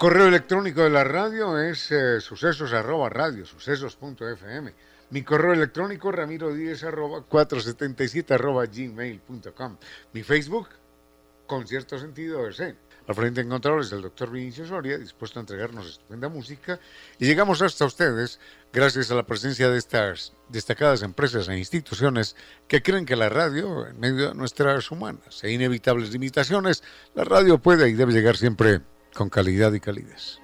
Correo electrónico de la radio es eh, sucesos arroba radio, sucesos.fm. Mi correo electrónico ramiro 10 arroba 477 arroba gmail.com. Mi Facebook, con cierto sentido de ser. Al frente encontrarles el doctor Vinicio Soria, dispuesto a entregarnos estupenda música. Y llegamos hasta ustedes gracias a la presencia de estas destacadas empresas e instituciones que creen que la radio, en medio de nuestras humanas e inevitables limitaciones, la radio puede y debe llegar siempre con calidad y calidez.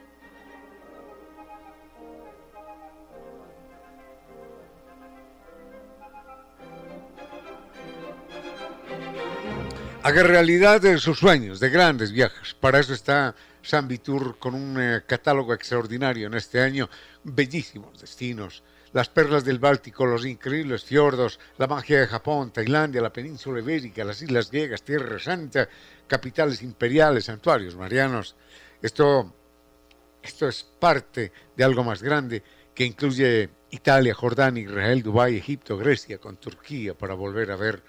Haga realidad de sus sueños, de grandes viajes. Para eso está San Vitur con un eh, catálogo extraordinario en este año, bellísimos destinos, las perlas del Báltico, los increíbles fiordos, la magia de Japón, Tailandia, la península ibérica, las islas griegas, Tierra Santa, capitales imperiales, santuarios marianos. Esto, esto es parte de algo más grande que incluye Italia, Jordania, Israel, Dubái, Egipto, Grecia, con Turquía para volver a ver.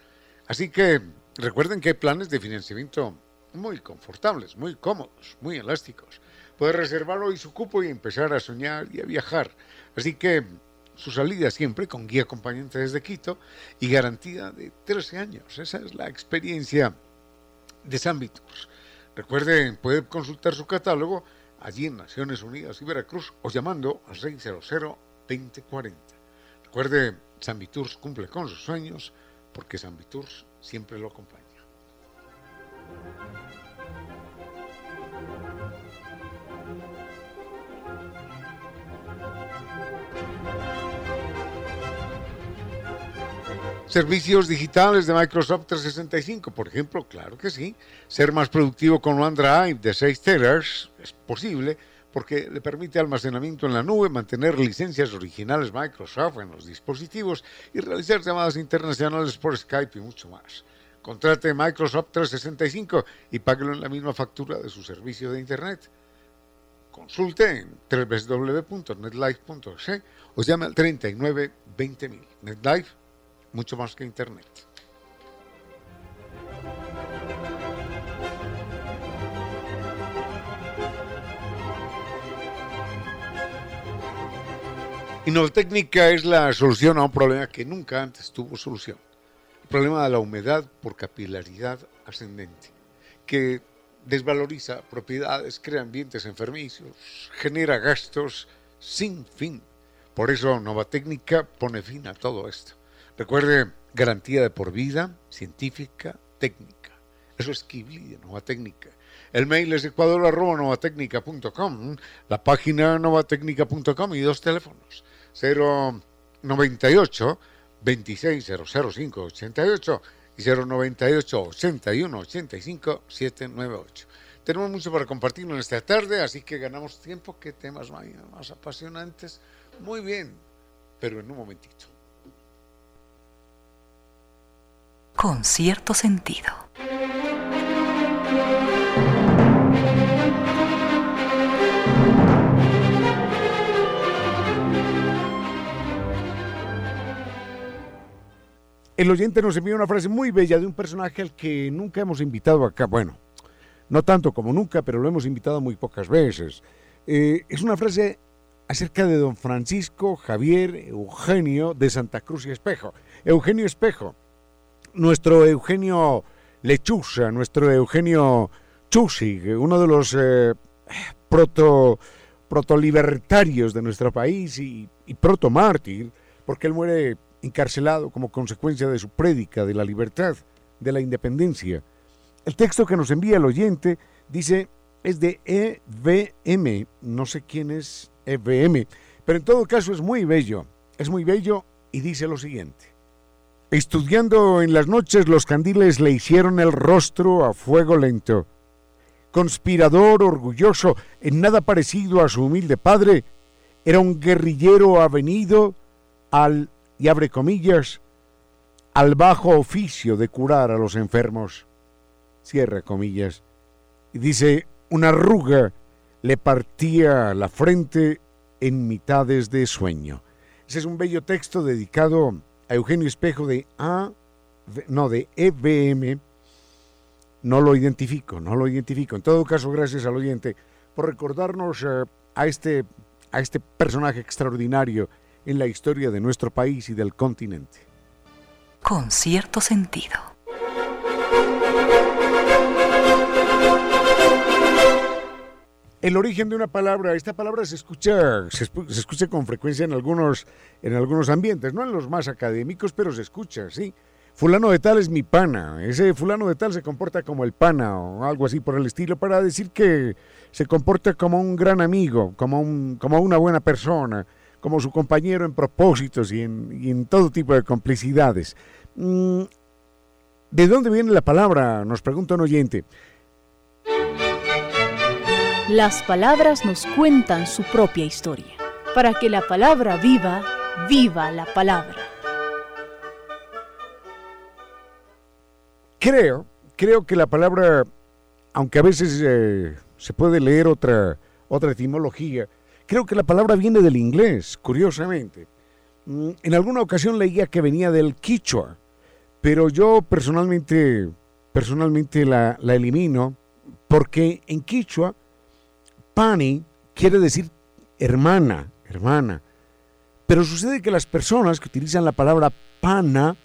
Así que recuerden que hay planes de financiamiento muy confortables, muy cómodos, muy elásticos. Puede reservar hoy su cupo y empezar a soñar y a viajar. Así que su salida siempre con guía acompañante desde Quito y garantía de 13 años. Esa es la experiencia de San. Recuerden, puede consultar su catálogo allí en Naciones Unidas y Veracruz o llamando al 600-2040. Recuerde, San Viturs cumple con sus sueños porque San Viturs siempre lo acompaña. Servicios digitales de Microsoft 365, por ejemplo, claro que sí. Ser más productivo con OneDrive de 6 teras es posible porque le permite almacenamiento en la nube, mantener licencias originales Microsoft en los dispositivos y realizar llamadas internacionales por Skype y mucho más. Contrate Microsoft 365 y páguelo en la misma factura de su servicio de Internet. Consulte en www.netlife.es o llame al 39 20000. NetLife mucho más que Internet. Innovatécnica es la solución a un problema que nunca antes tuvo solución. El problema de la humedad por capilaridad ascendente, que desvaloriza propiedades, crea ambientes enfermizos, genera gastos sin fin. Por eso Novatécnica pone fin a todo esto. Recuerde, garantía de por vida, científica, técnica. Eso es Kibli de Nova Técnica. El mail es ecuador.novatecnica.com, la página novatecnica.com y dos teléfonos. 098 2600588 y 098 81 85 798. Tenemos mucho para compartir en esta tarde, así que ganamos tiempo. ¿Qué temas más, más apasionantes? Muy bien, pero en un momentito. Con cierto sentido. El oyente nos envía una frase muy bella de un personaje al que nunca hemos invitado acá. Bueno, no tanto como nunca, pero lo hemos invitado muy pocas veces. Eh, es una frase acerca de don Francisco Javier Eugenio de Santa Cruz y Espejo. Eugenio Espejo, nuestro Eugenio Lechuza, nuestro Eugenio Chusig, uno de los eh, proto, protolibertarios de nuestro país y, y proto mártir, porque él muere encarcelado como consecuencia de su prédica de la libertad, de la independencia. El texto que nos envía el oyente dice, es de EVM, no sé quién es EVM, pero en todo caso es muy bello, es muy bello y dice lo siguiente. Estudiando en las noches los candiles le hicieron el rostro a fuego lento. Conspirador orgulloso, en nada parecido a su humilde padre, era un guerrillero avenido al y abre comillas, al bajo oficio de curar a los enfermos, cierra comillas, y dice, una arruga le partía la frente en mitades de sueño. Ese es un bello texto dedicado a Eugenio Espejo de A, no, de EBM, no lo identifico, no lo identifico. En todo caso, gracias al oyente por recordarnos eh, a, este, a este personaje extraordinario en la historia de nuestro país y del continente. Con cierto sentido. El origen de una palabra, esta palabra se escucha, se, escucha con frecuencia en algunos, en algunos ambientes, no en los más académicos, pero se escucha, sí. Fulano de tal es mi pana, ese fulano de tal se comporta como el pana o algo así por el estilo, para decir que se comporta como un gran amigo, como, un, como una buena persona, como su compañero en propósitos y en, todo tipo de complicidades. Mm, ¿De dónde viene la palabra? Nos pregunta un oyente. Las palabras nos cuentan su propia historia. Para que la palabra viva, viva la palabra. Creo, creo que la palabra, aunque a veces eh, se puede leer otra, otra etimología, Creo que la palabra viene del inglés, curiosamente. Mm, en alguna ocasión leía que venía del quichua, pero yo personalmente, personalmente la, la elimino porque en quichua, pani quiere decir hermana, hermana. Pero sucede que las personas que utilizan la palabra pana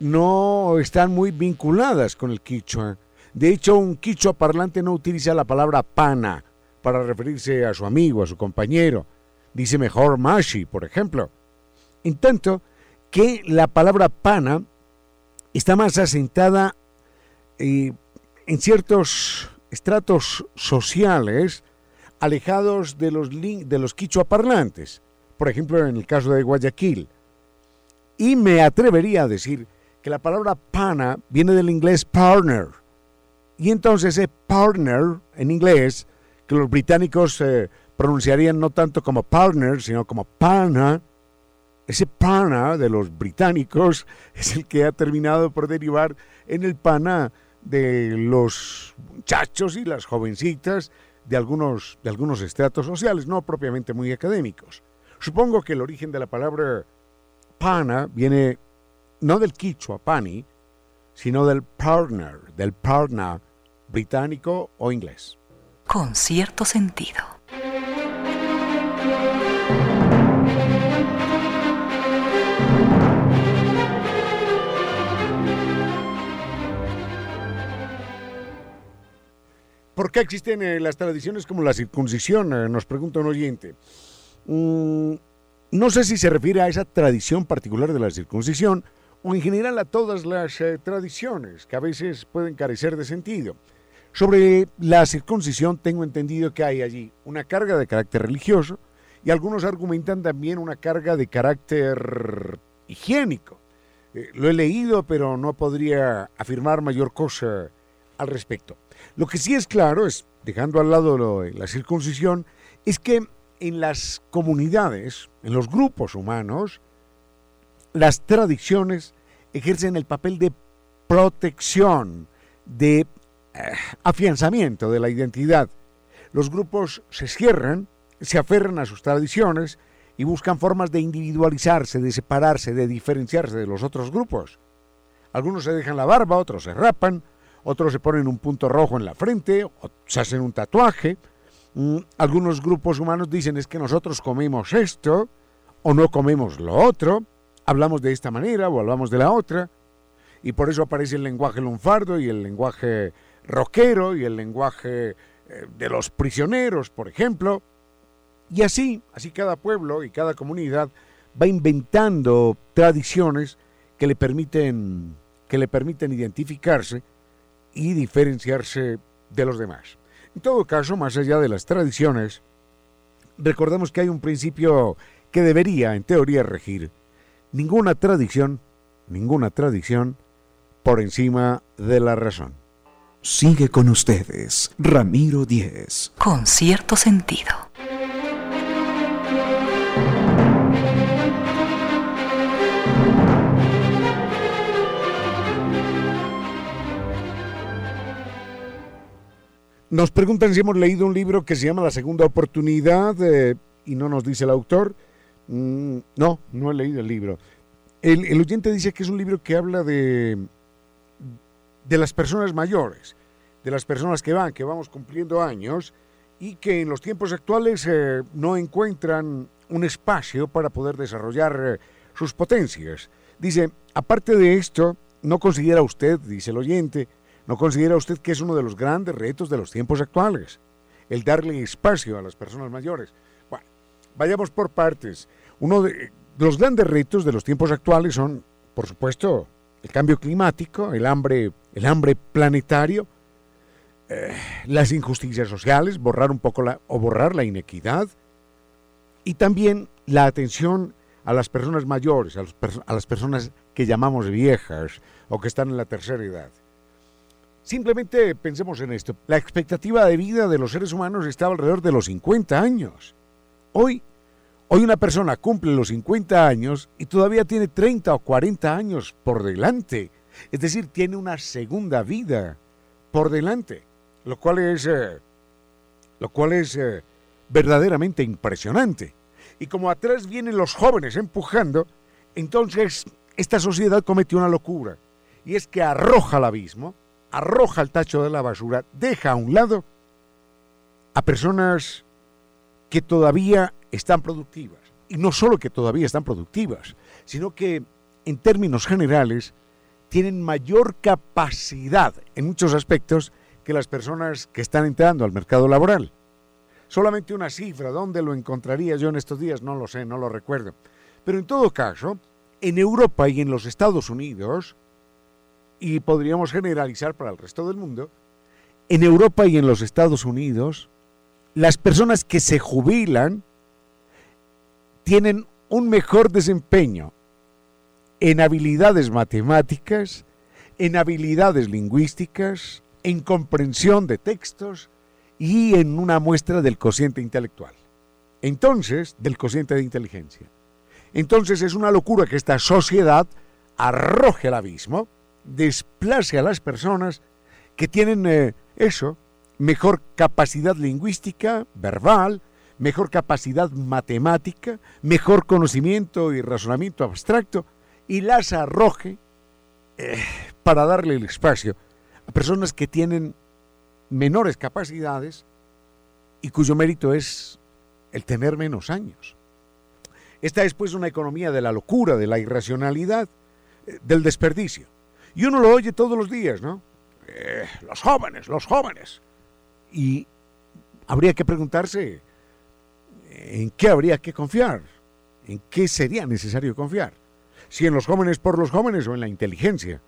no están muy vinculadas con el quichua. De hecho, un quichua parlante no utiliza la palabra pana para referirse a su amigo, a su compañero. Dice mejor Mashi, por ejemplo. En tanto que la palabra pana está más asentada eh, en ciertos estratos sociales alejados de los, de los quichua parlantes, por ejemplo en el caso de Guayaquil. Y me atrevería a decir que la palabra pana viene del inglés partner. Y entonces ese partner en inglés que los británicos eh, pronunciarían no tanto como partner, sino como pana. Ese pana de los británicos es el que ha terminado por derivar en el pana de los muchachos y las jovencitas de algunos, de algunos estratos sociales, no propiamente muy académicos. Supongo que el origen de la palabra pana viene no del quichua pani, sino del partner, del partner británico o inglés con cierto sentido. ¿Por qué existen eh, las tradiciones como la circuncisión? Eh, nos pregunta un oyente. Mm, no sé si se refiere a esa tradición particular de la circuncisión o en general a todas las eh, tradiciones que a veces pueden carecer de sentido. Sobre la circuncisión tengo entendido que hay allí una carga de carácter religioso y algunos argumentan también una carga de carácter higiénico. Lo he leído, pero no podría afirmar mayor cosa al respecto. Lo que sí es claro, es, dejando al lado la circuncisión, es que en las comunidades, en los grupos humanos, las tradiciones ejercen el papel de protección, de eh, afianzamiento de la identidad. Los grupos se cierran, se aferran a sus tradiciones y buscan formas de individualizarse, de separarse, de diferenciarse de los otros grupos. Algunos se dejan la barba, otros se rapan, otros se ponen un punto rojo en la frente, o se hacen un tatuaje. Mm, algunos grupos humanos dicen es que nosotros comemos esto o no comemos lo otro, hablamos de esta manera o hablamos de la otra, y por eso aparece el lenguaje lunfardo y el lenguaje rockero y el lenguaje eh, de los prisioneros, por ejemplo. Y así, así cada pueblo y cada comunidad va inventando tradiciones que le permiten, que le permiten identificarse y diferenciarse de los demás. En todo caso, más allá de las tradiciones, recordemos que hay un principio que debería, en teoría, regir. Ninguna tradición, ninguna tradición por encima de la razón. Sigue con ustedes, Ramiro Díez. Con cierto sentido. Nos preguntan si hemos leído un libro que se llama La Segunda Oportunidad eh, y no nos dice el autor. Mm, no, no he leído el libro. El, el, oyente dice que es un libro que habla de, de las personas mayores, de las personas que van, que vamos cumpliendo años y que en los tiempos actuales eh, no encuentran un espacio para poder desarrollar eh, sus potencias. Dice, aparte de esto, ¿no considera usted, dice el oyente, ¿No considera usted que es uno de los grandes retos de los tiempos actuales? El darle espacio a las personas mayores. Bueno, vayamos por partes. Uno de los grandes retos de los tiempos actuales son, por supuesto, el cambio climático, el hambre, el hambre planetario, eh, las injusticias sociales, borrar un poco la, o borrar la inequidad, y también la atención a las personas mayores, a, a las personas que llamamos viejas o que están en la tercera edad. Simplemente pensemos en esto. La expectativa de vida de los seres humanos estaba alrededor de los 50 años. Hoy, hoy una persona cumple los 50 años y todavía tiene 30 o 40 años por delante. Es decir, tiene una segunda vida por delante, lo cual es, eh, lo cual es eh, verdaderamente impresionante. Y como atrás vienen los jóvenes empujando, entonces esta sociedad cometió una locura y es que arroja al abismo arroja el tacho de la basura, deja a un lado a personas que todavía están productivas. Y no solo que todavía están productivas, sino que en términos generales tienen mayor capacidad en muchos aspectos que las personas que están entrando al mercado laboral. Solamente una cifra, ¿dónde lo encontraría yo en estos días? No lo sé, no lo recuerdo. Pero en todo caso, en Europa y en los Estados Unidos, y podríamos generalizar para el resto del mundo, en Europa y en los Estados Unidos, las personas que se jubilan tienen un mejor desempeño en habilidades matemáticas, en habilidades lingüísticas, en comprensión de textos y en una muestra del cociente intelectual. Entonces, del cociente de inteligencia. Entonces es una locura que esta sociedad arroje al abismo desplace a las personas que tienen eh, eso, mejor capacidad lingüística, verbal, mejor capacidad matemática, mejor conocimiento y razonamiento abstracto, y las arroje eh, para darle el espacio a personas que tienen menores capacidades y cuyo mérito es el tener menos años. Esta es pues una economía de la locura, de la irracionalidad, eh, del desperdicio. Y uno lo oye todos los días, ¿no? Eh, los jóvenes, los jóvenes. Y habría que preguntarse en qué habría que confiar, en qué sería necesario confiar. Si en los jóvenes por los jóvenes o en la inteligencia.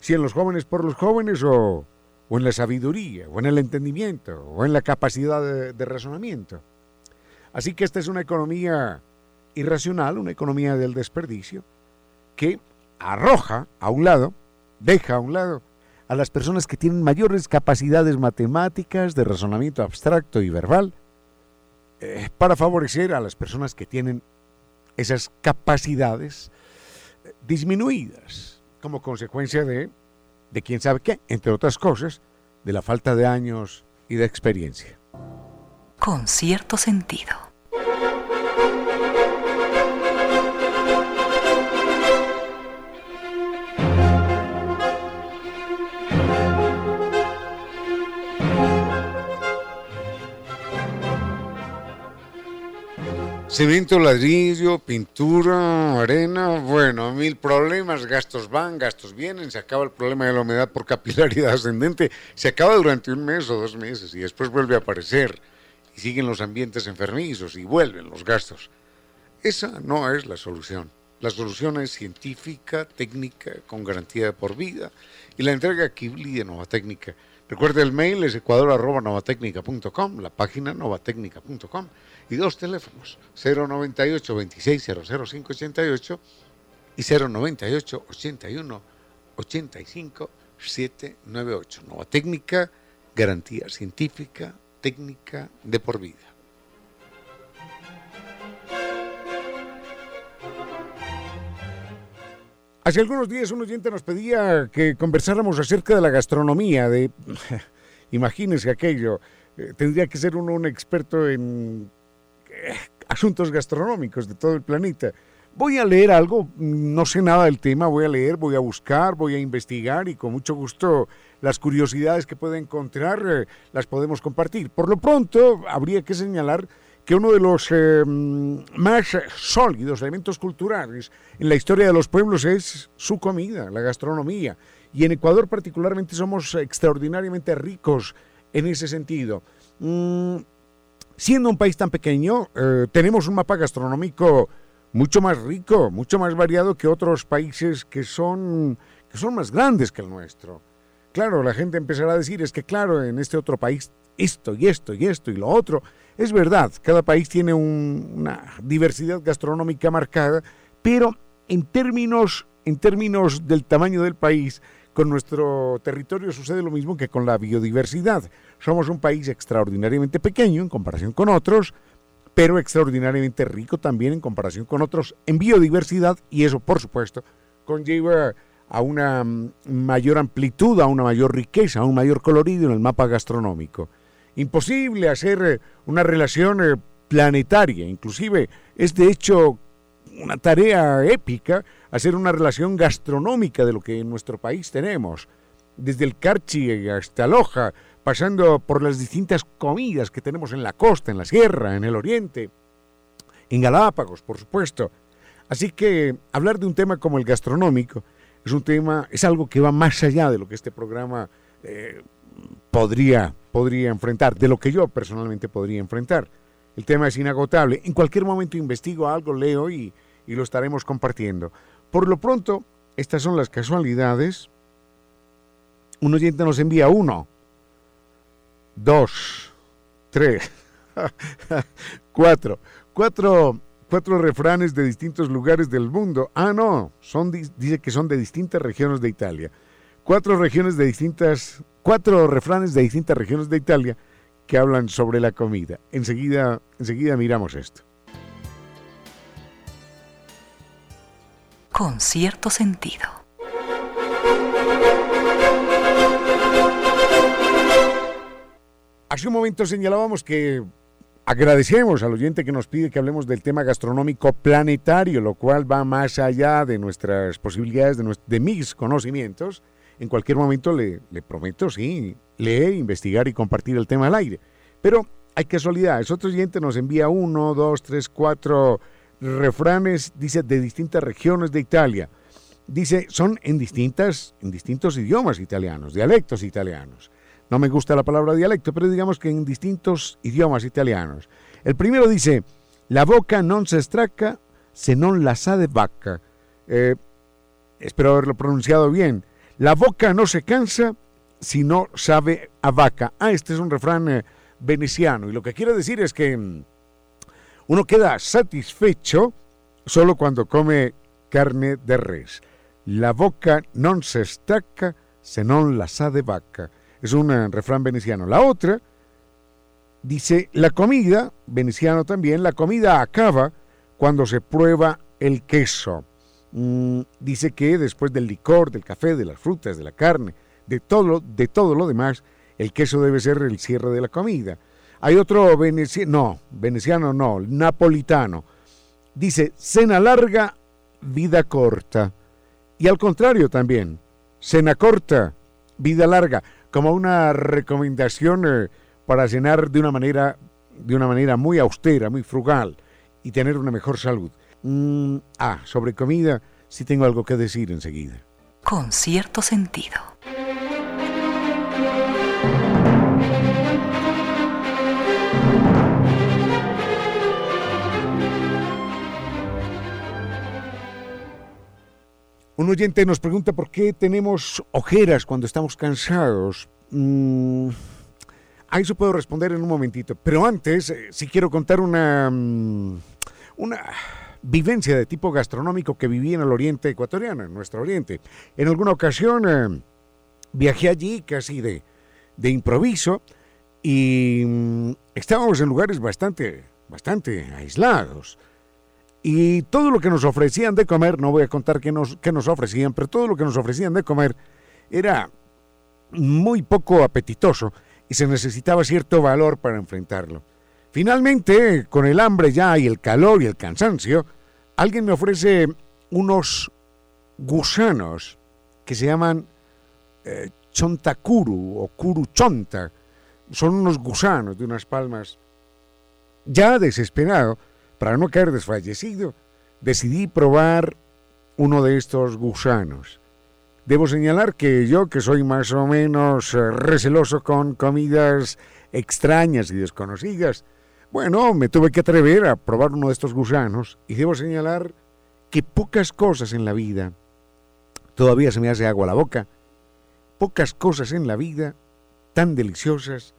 Si en los jóvenes por los jóvenes o, o en la sabiduría, o en el entendimiento, o en la capacidad de, de razonamiento. Así que esta es una economía irracional, una economía del desperdicio que arroja a un lado, deja a un lado a las personas que tienen mayores capacidades matemáticas, de razonamiento abstracto y verbal, eh, para favorecer a las personas que tienen esas capacidades eh, disminuidas como consecuencia de, de quién sabe qué, entre otras cosas, de la falta de años y de experiencia. Con cierto sentido. Cemento, ladrillo, pintura, arena, bueno, mil problemas, gastos van, gastos vienen, se acaba el problema de la humedad por capilaridad ascendente, se acaba durante un mes o dos meses y después vuelve a aparecer y siguen los ambientes enfermizos y vuelven los gastos. Esa no es la solución. La solución es científica, técnica, con garantía de por vida y la entrega Kibli de Nova Técnica. Recuerde el mail es ecuador.novatecnica.com, la página novatecnica.com y dos teléfonos, 098 26 588 y 098 81 85 798. Nueva técnica, garantía científica, técnica de por vida. Hace algunos días un oyente nos pedía que conversáramos acerca de la gastronomía, de imagínense aquello, eh, tendría que ser uno un experto en asuntos gastronómicos de todo el planeta. Voy a leer algo, no sé nada del tema, voy a leer, voy a buscar, voy a investigar y con mucho gusto las curiosidades que pueda encontrar eh, las podemos compartir. Por lo pronto, habría que señalar que uno de los eh, más sólidos elementos culturales en la historia de los pueblos es su comida, la gastronomía. Y en Ecuador particularmente somos extraordinariamente ricos en ese sentido. Mm, siendo un país tan pequeño, eh, tenemos un mapa gastronómico mucho más rico, mucho más variado que otros países que son, que son más grandes que el nuestro. Claro, la gente empezará a decir, es que claro, en este otro país esto y esto y esto y lo otro. Es verdad, cada país tiene una diversidad gastronómica marcada, pero en términos, en términos del tamaño del país, con nuestro territorio sucede lo mismo que con la biodiversidad. Somos un país extraordinariamente pequeño en comparación con otros, pero extraordinariamente rico también en comparación con otros en biodiversidad y eso, por supuesto, conlleva a una mm, mayor amplitud, a una mayor riqueza, a un mayor colorido en el mapa gastronómico. Imposible hacer eh, una relación eh, planetaria, inclusive es de hecho una tarea épica hacer una relación gastronómica de lo que en nuestro país tenemos, desde el carchi hasta Loja, pasando por las distintas comidas que tenemos en la costa, en la sierra, en el oriente, en Galápagos, por supuesto. Así que hablar de un tema como el gastronómico es un tema, es algo que va más allá de lo que este programa eh, podría, podría enfrentar, de lo que yo personalmente podría enfrentar. El tema es inagotable. En cualquier momento investigo algo, leo y, y lo estaremos compartiendo. Por lo pronto, estas son las casualidades. Un oyente nos envía uno, dos, tres, cuatro, cuatro, cuatro refranes de distintos lugares del mundo. Ah, no, dice que son de distintas regiones de Italia. Cuatro regiones de distintas, cuatro refranes de distintas regiones de Italia que hablan sobre la comida. Enseguida, enseguida miramos esto. Con cierto sentido. Hace un momento señalábamos que agradecemos al oyente que nos pide que hablemos del tema gastronómico planetario, lo cual va más allá de nuestras posibilidades, de, mis conocimientos. En cualquier momento le, le, prometo, sí, leer, investigar y compartir el tema al aire. Pero hay casualidades. Otro oyente nos envía uno, dos, tres, cuatro refranes, dice, de distintas regiones de Italia. Dice, son en, distintas, en distintos idiomas italianos, dialectos italianos. No me gusta la palabra dialecto, pero digamos que en distintos idiomas italianos. El primero dice, la boca non se estraca se non la sa de vaca. Eh, espero haberlo pronunciado bien. La boca no se cansa si no sabe a vaca. Ah, este es un refrán eh, veneciano y lo que quiere decir es que mm, uno queda satisfecho solo cuando come carne de res. La boca non se estaca se non la sa de vaca. Es un eh, refrán veneciano. La otra dice, la comida, veneciano también, la comida acaba cuando se prueba el queso. Mm, dice que después del licor, del café, de las frutas, de la carne, de todo, de todo lo demás, el queso debe ser el cierre de la comida. Hay otro veneciano, no, veneciano no, napolitano. Dice, cena larga, vida corta. Y al contrario también, cena corta, vida larga, como una recomendación eh, para cenar de una manera de una manera muy austera, muy frugal y tener una mejor salud. Mm, ah, sobre comida sí tengo algo que decir enseguida. Con cierto sentido. Un oyente nos pregunta por qué tenemos ojeras cuando estamos cansados. Mm, a eso puedo responder en un momentito. Pero antes, eh, sí quiero contar una, mm, una vivencia de tipo gastronómico que viví en el oriente ecuatoriano, en nuestro oriente. En alguna ocasión eh, viajé allí casi de, de improviso y mm, estábamos en lugares bastante, bastante aislados. Y todo lo que nos ofrecían de comer, no voy a contar qué nos, qué nos ofrecían, pero todo lo que nos ofrecían de comer era muy poco apetitoso y se necesitaba cierto valor para enfrentarlo. Finalmente, con el hambre ya y el calor y el cansancio, alguien me ofrece unos gusanos que se llaman eh, chontakuru o kuruchonta. Son unos gusanos de unas palmas. Ya desesperado, para no caer desfallecido, decidí probar uno de estos gusanos. Debo señalar que yo, que soy más o menos eh, receloso con comidas extrañas y desconocidas, bueno, me tuve que atrever a probar uno de estos gusanos y debo señalar que pocas cosas en la vida, todavía se me hace agua la boca, pocas cosas en la vida tan deliciosas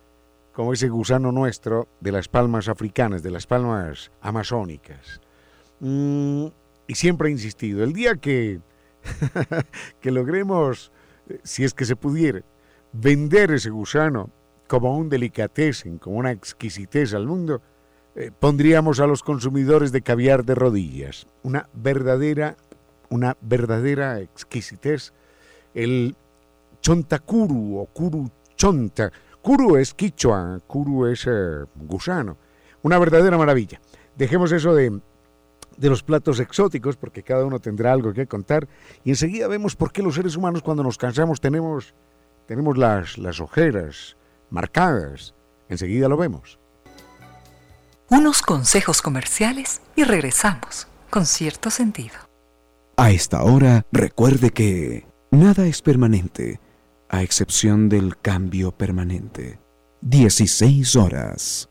como ese gusano nuestro de las palmas africanas, de las palmas amazónicas. Mm, y siempre he insistido, el día que, que logremos, eh, si es que se pudiera, vender ese gusano como un delicatessen, como una exquisitez al mundo, eh, pondríamos a los consumidores de caviar de rodillas. Una verdadera, una verdadera exquisitez. El chontakuru o kuru chonta, Kuru es quichua, Kuru es eh, gusano. Una verdadera maravilla. Dejemos eso de, de los platos exóticos, porque cada uno tendrá algo que contar, y enseguida vemos por qué los seres humanos cuando nos cansamos tenemos, tenemos las, las ojeras marcadas. Enseguida lo vemos. Unos consejos comerciales y regresamos con cierto sentido. A esta hora, recuerde que nada es permanente a excepción del cambio permanente. 16 horas.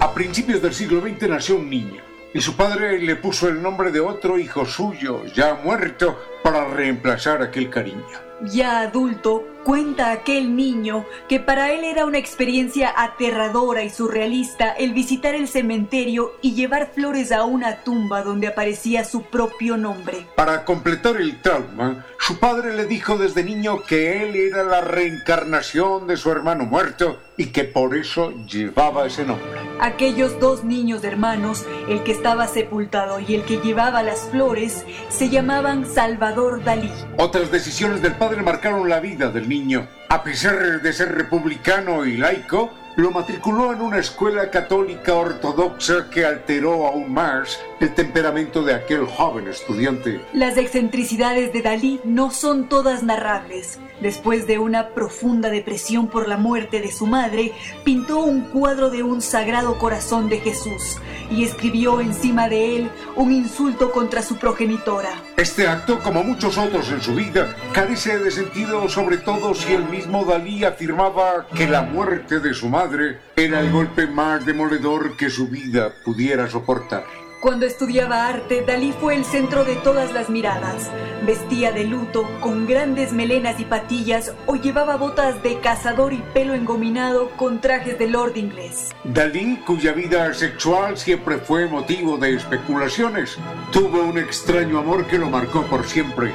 A principios del siglo XX nació un niño y su padre le puso el nombre de otro hijo suyo, ya muerto, para reemplazar aquel cariño. Ya adulto, cuenta aquel niño que para él era una experiencia aterradora y surrealista el visitar el cementerio y llevar flores a una tumba donde aparecía su propio nombre. Para completar el trauma, su padre le dijo desde niño que él era la reencarnación de su hermano muerto y que por eso llevaba ese nombre. Aquellos dos niños hermanos, el que estaba sepultado y el que llevaba las flores, se llamaban Salvador Dalí. Otras decisiones del padre marcaron la vida del niño. A pesar de ser republicano y laico, lo matriculó en una escuela católica ortodoxa que alteró aún más el temperamento de aquel joven estudiante. Las excentricidades de Dalí no son todas narrables. Después de una profunda depresión por la muerte de su madre, pintó un cuadro de un sagrado corazón de Jesús y escribió encima de él un insulto contra su progenitora. Este acto, como muchos otros en su vida, carece de sentido, sobre todo si el mismo Dalí afirmaba que la muerte de su madre era el golpe más demoledor que su vida pudiera soportar. Cuando estudiaba arte, Dalí fue el centro de todas las miradas. Vestía de luto, con grandes melenas y patillas, o llevaba botas de cazador y pelo engominado con trajes de lord inglés. Dalí, cuya vida sexual siempre fue motivo de especulaciones, tuvo un extraño amor que lo marcó por siempre.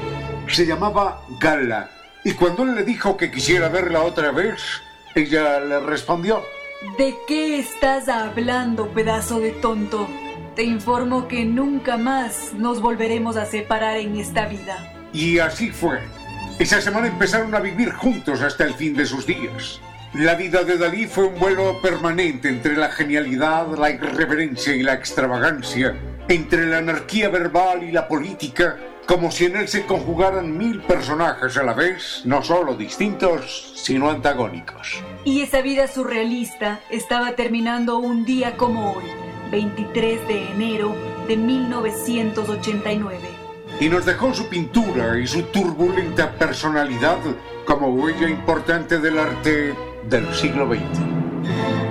Se llamaba Gala, y cuando él le dijo que quisiera verla otra vez, ella le respondió. ¿De qué estás hablando, pedazo de tonto? Te informo que nunca más nos volveremos a separar en esta vida. Y así fue. Esa semana empezaron a vivir juntos hasta el fin de sus días. La vida de Dalí fue un vuelo permanente entre la genialidad, la irreverencia y la extravagancia, entre la anarquía verbal y la política, como si en él se conjugaran mil personajes a la vez, no solo distintos, sino antagónicos. Y esa vida surrealista estaba terminando un día como hoy 23 de enero de 1989. Y nos dejó su pintura y su turbulenta personalidad como huella importante del arte del siglo XX.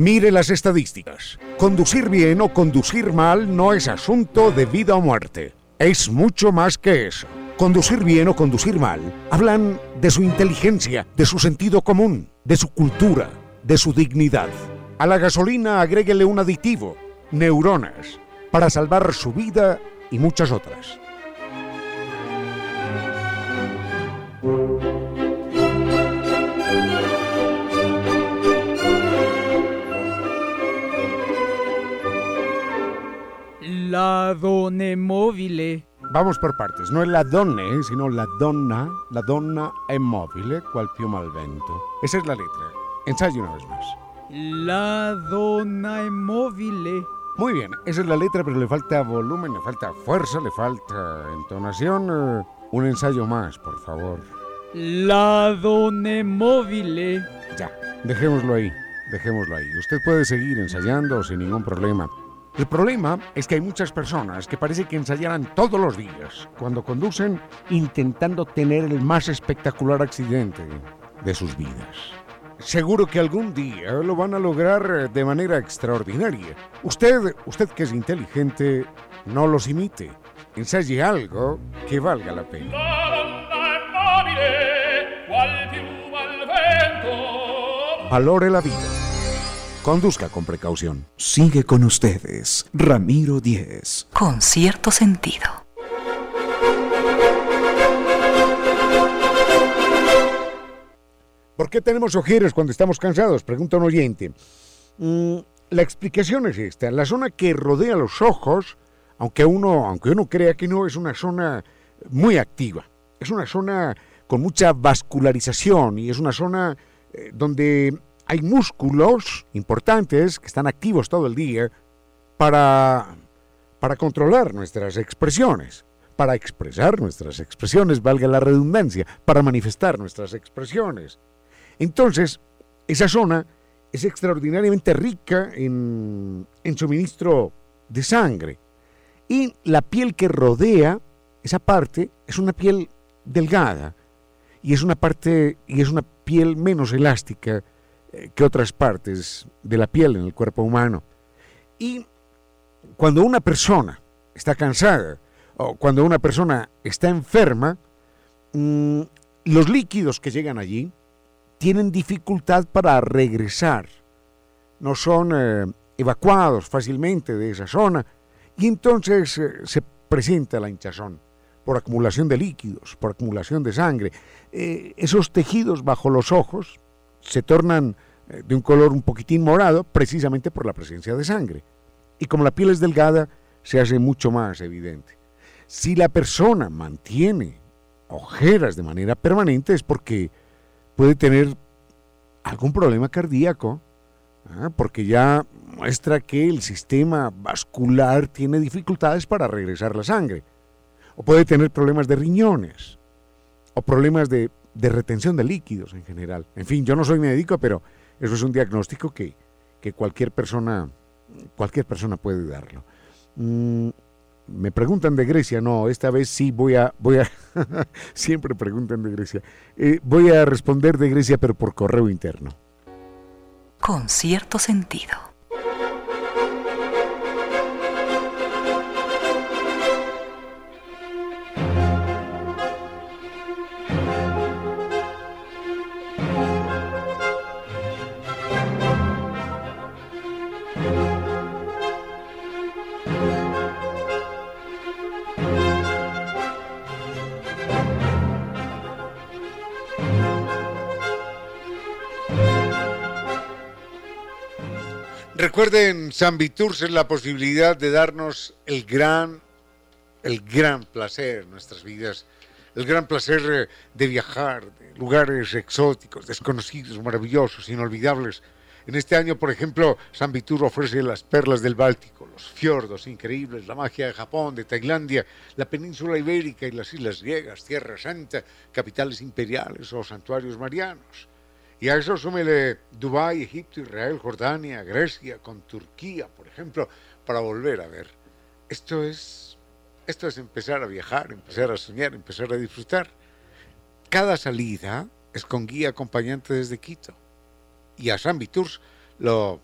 Mire las estadísticas. Conducir bien o conducir mal no es asunto de vida o muerte. Es mucho más que eso. Conducir bien o conducir mal hablan de su inteligencia, de su sentido común, de su cultura, de su dignidad. A la gasolina agréguele un aditivo, neuronas, para salvar su vida y muchas otras. La donne mobile. Vamos por partes, no es la donne, sino la donna, la donna è mobile, cual piuma al vento. Esa es la letra. Ensayo una vez más. La donna è mobile. Muy bien, esa es la letra, pero le falta volumen, le falta fuerza, le falta entonación. Eh, un ensayo más, por favor. La donne mobile. Ya, dejémoslo ahí, dejémoslo ahí. Usted puede seguir ensayando sin ningún problema. El problema es que hay muchas personas que parece que ensayaran todos los días cuando conducen intentando tener el más espectacular accidente de sus vidas. Seguro que algún día lo van a lograr de manera extraordinaria. Usted, usted que es inteligente, no los imite. Ensaye algo que valga la pena. Valore la vida. Conduzca con precaución. Sigue con ustedes, Ramiro Díez. Con cierto sentido. ¿Por qué tenemos ojeras cuando estamos cansados? Pregunta un oyente. Mm, la explicación es esta. La zona que rodea los ojos, aunque uno, aunque uno crea que no, es una zona muy activa. Es una zona con mucha vascularización y es una zona eh, donde hay músculos importantes que están activos todo el día para, para controlar nuestras expresiones, para expresar nuestras expresiones, valga la redundancia, para manifestar nuestras expresiones. Entonces, esa zona es extraordinariamente rica en, en suministro de sangre. Y la piel que rodea esa parte es una piel delgada y es una parte y es una piel menos elástica eh, que otras partes de la piel en el cuerpo humano. Y cuando una persona está cansada o cuando una persona está enferma, mm, los líquidos que llegan allí tienen dificultad para regresar, no son eh, evacuados fácilmente de esa zona y entonces eh, se presenta la hinchazón por acumulación de líquidos, por acumulación de sangre. esos tejidos bajo los ojos se tornan eh, de un color un poquitín morado precisamente por la presencia de sangre. Y como la piel es delgada, se hace mucho más evidente. Si la persona mantiene ojeras de manera permanente es porque puede tener algún problema cardíaco, ¿ah? porque ya muestra que el sistema vascular tiene dificultades para regresar la sangre. O puede tener problemas de riñones, o problemas de de retención de líquidos en general. En fin, yo no soy médico, pero eso es un diagnóstico que, que cualquier, persona, cualquier persona puede darlo. Mm, me preguntan de Grecia, no, esta vez sí voy a, voy a, siempre preguntan de Grecia. Eh, voy a responder de Grecia, pero por correo interno. Con cierto sentido. Recuerden, San Viturs es la posibilidad de darnos el gran, el gran placer en nuestras vidas, el gran placer eh, de viajar, de lugares exóticos, desconocidos, maravillosos, inolvidables. En este año, por ejemplo, San Vitur ofrece las perlas del Báltico, los fiordos increíbles, la magia de Japón, de Tailandia, la península ibérica y las islas griegas, Tierra Santa, capitales imperiales o santuarios marianos. Y a eso súmele Dubái, Egipto, Israel, Jordania, Grecia, con Turquía, por ejemplo, para volver a ver. Esto es, esto es empezar a viajar, empezar a soñar, empezar a disfrutar. Cada salida es con guía acompañante desde Quito. Y a San lo,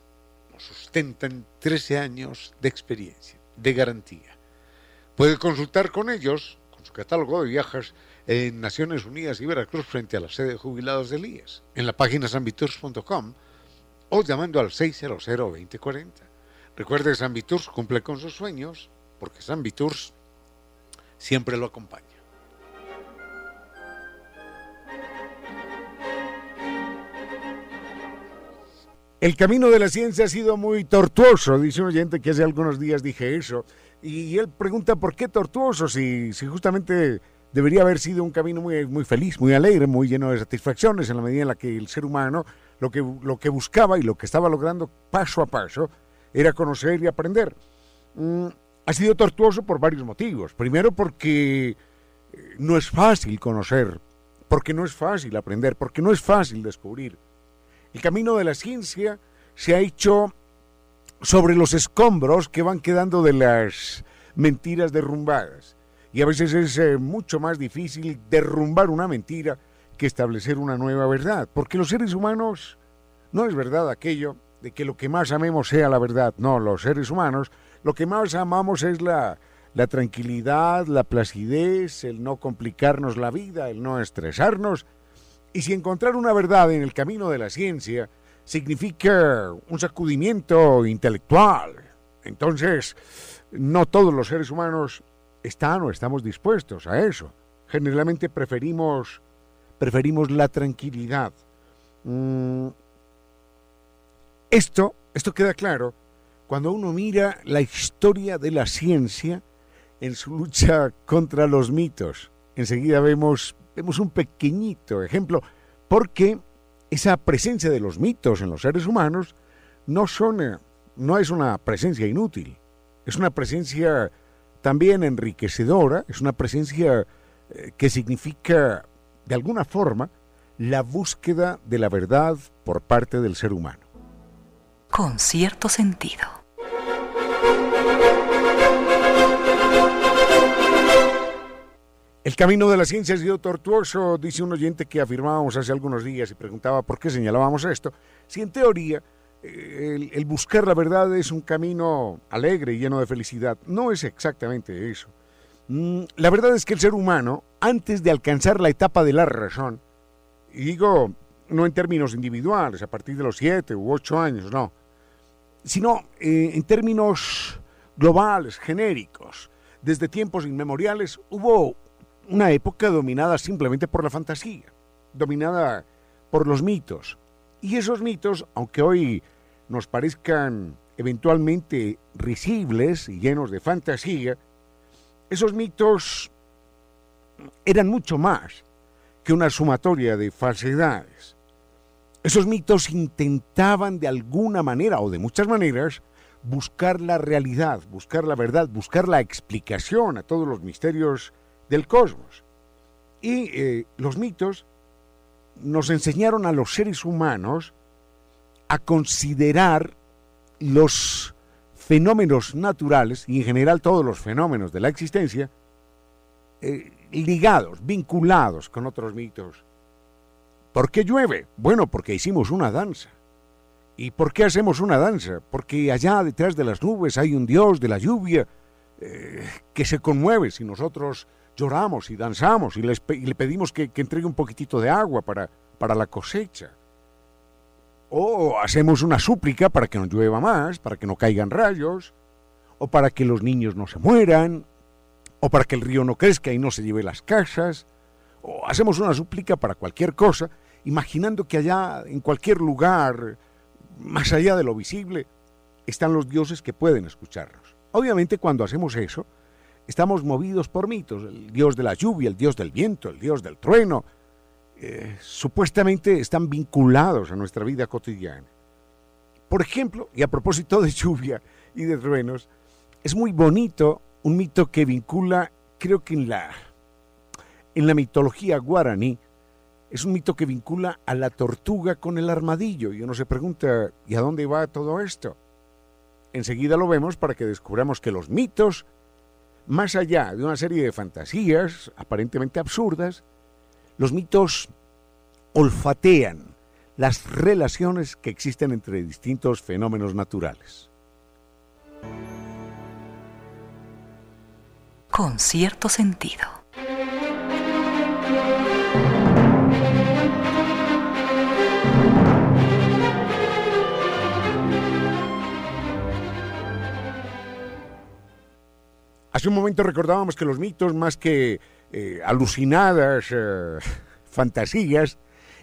lo sustentan 13 años de experiencia, de garantía. Puede consultar con ellos, con su catálogo de viajes, en Naciones Unidas y Veracruz frente a la sede de jubilados del IES, en la página sanviturs.com o llamando al 600-2040. Recuerde, San Viturs cumple con sus sueños porque San Viturs siempre lo acompaña. El camino de la ciencia ha sido muy tortuoso, dice un oyente que hace algunos días dije eso. Y él pregunta por qué tortuoso, si, si justamente debería haber sido un camino muy, muy feliz, muy alegre, muy lleno de satisfacciones, en la medida en la que el ser humano lo que, lo que buscaba y lo que estaba logrando paso a paso era conocer y aprender. Mm, ha sido tortuoso por varios motivos. Primero porque eh, no es fácil conocer, porque no es fácil aprender, porque no es fácil descubrir. El camino de la ciencia se ha hecho sobre los escombros que van quedando de las mentiras derrumbadas. Y a veces es eh, mucho más difícil derrumbar una mentira que establecer una nueva verdad. Porque los seres humanos no es verdad aquello de que lo que más amemos sea la verdad. No, los seres humanos lo que más amamos es la, la tranquilidad, la placidez, el no complicarnos la vida, el no estresarnos. Y si encontrar una verdad en el camino de la ciencia significa un sacudimiento intelectual, entonces no todos los seres humanos están o estamos dispuestos a eso. Generalmente preferimos, preferimos la tranquilidad. Mm, Esto, esto queda claro cuando uno mira la historia de la ciencia en su lucha contra los mitos. Enseguida vemos, vemos un pequeñito ejemplo, porque esa presencia de los mitos en los seres humanos no, son, eh, no es una presencia inútil, es una presencia también enriquecedora, es una presencia eh, que significa, de alguna forma, la búsqueda de la verdad por parte del ser humano. Con cierto sentido. El camino de la ciencia ha sido tortuoso, dice un oyente que afirmábamos hace algunos días y preguntaba por qué señalábamos esto. Si en teoría el, buscar la verdad es un camino alegre y lleno de felicidad, no es exactamente eso. Mm, La verdad es que el ser humano, antes de alcanzar la etapa de la razón, y digo no en términos individuales, a partir de los siete u ocho años, no, sino eh, en términos globales, genéricos, desde tiempos inmemoriales hubo una época dominada simplemente por la fantasía, dominada por los mitos. Y esos mitos, aunque hoy nos parezcan eventualmente risibles y llenos de fantasía, esos mitos eran mucho más que una sumatoria de falsedades. Esos mitos intentaban de alguna manera o de muchas maneras buscar la realidad, buscar la verdad, buscar la explicación a todos los misterios del cosmos. Y eh, los mitos nos enseñaron a los seres humanos a considerar los fenómenos naturales y en general todos los fenómenos de la existencia eh, ligados, vinculados con otros mitos. ¿Por qué llueve? Bueno, porque hicimos una danza. ¿Y por qué hacemos una danza? Porque allá detrás de las nubes hay un dios de la lluvia eh, que se conmueve si nosotros lloramos y danzamos y, le pedimos que, que, entregue un poquitito de agua para, para la cosecha. O hacemos una súplica para que no llueva más, para que no caigan rayos, o para que los niños no se mueran, o para que el río no crezca y no se lleve las casas, o hacemos una súplica para cualquier cosa, imaginando que allá, en cualquier lugar, más allá de lo visible, están los dioses que pueden escucharnos. Obviamente cuando hacemos eso, estamos movidos por mitos, el dios de la lluvia, el dios del viento, el dios del trueno, eh, supuestamente están vinculados a nuestra vida cotidiana. Por ejemplo, y a propósito de lluvia y de truenos, es muy bonito un mito que vincula, creo que en la, en la mitología guaraní, es un mito que vincula a la tortuga con el armadillo. Y uno se pregunta, ¿y a dónde va todo esto? Enseguida lo vemos para que descubramos que los mitos, más allá de una serie de fantasías aparentemente absurdas, los mitos olfatean las relaciones que existen entre distintos fenómenos naturales. Con cierto sentido. Hace un momento recordábamos que los mitos, más que eh, alucinadas eh, fantasías,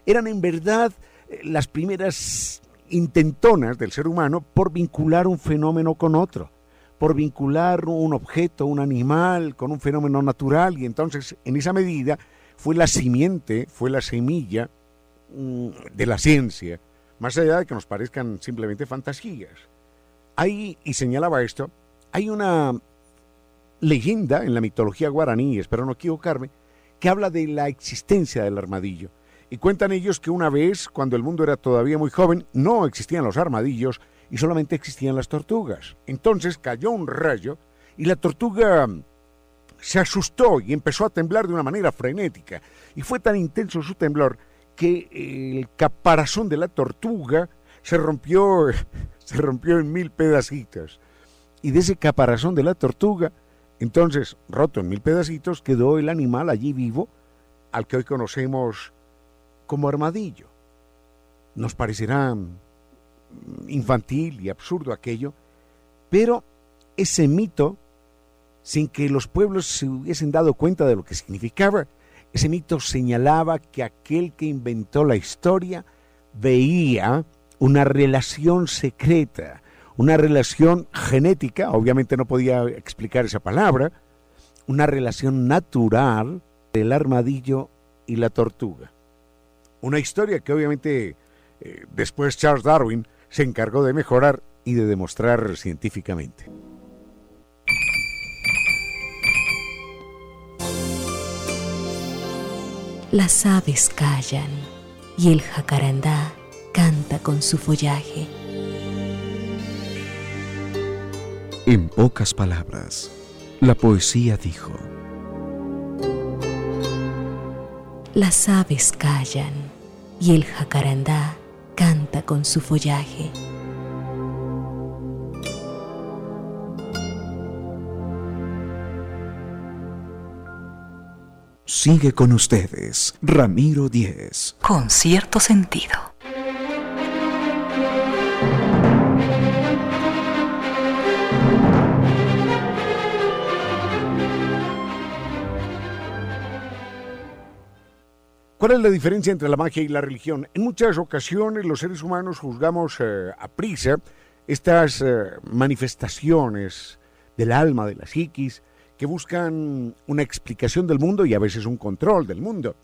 eran en verdad eh, las primeras intentonas del ser humano por vincular un fenómeno con otro, por vincular un objeto, un animal con un fenómeno natural y entonces en esa medida fue la simiente, fue la semilla mm, de la ciencia, más allá de que nos parezcan simplemente fantasías. Ahí, y señalaba esto, hay una leyenda en la mitología guaraní, espero no equivocarme, que habla de la existencia del armadillo. Y cuentan ellos que una vez, cuando el mundo era todavía muy joven, no existían los armadillos y solamente existían las tortugas. Entonces cayó un rayo y la tortuga se asustó y empezó a temblar de una manera frenética. Y fue tan intenso su temblor que el caparazón de la tortuga se rompió, se rompió en mil pedacitos. Y de ese caparazón de la tortuga entonces, roto en mil pedacitos, quedó el animal allí vivo al que hoy conocemos como armadillo. Nos parecerá infantil y absurdo aquello, pero ese mito, sin que los pueblos se hubiesen dado cuenta de lo que significaba, ese mito señalaba que aquel que inventó la historia veía una relación secreta una relación genética, obviamente no podía explicar esa palabra, una relación natural del armadillo y la tortuga. Una historia que obviamente eh, después Charles Darwin se encargó de mejorar y de demostrar científicamente. Las aves callan y el jacarandá canta con su follaje. En pocas palabras, la poesía dijo, Las aves callan y el jacarandá canta con su follaje. Sigue con ustedes, Ramiro Díez. Con cierto sentido. ¿Cuál es la diferencia entre la magia y la religión? En muchas ocasiones los seres humanos juzgamos eh, a prisa estas eh, manifestaciones del alma, de la psiquis, que buscan una explicación del mundo y a veces un control del mundo.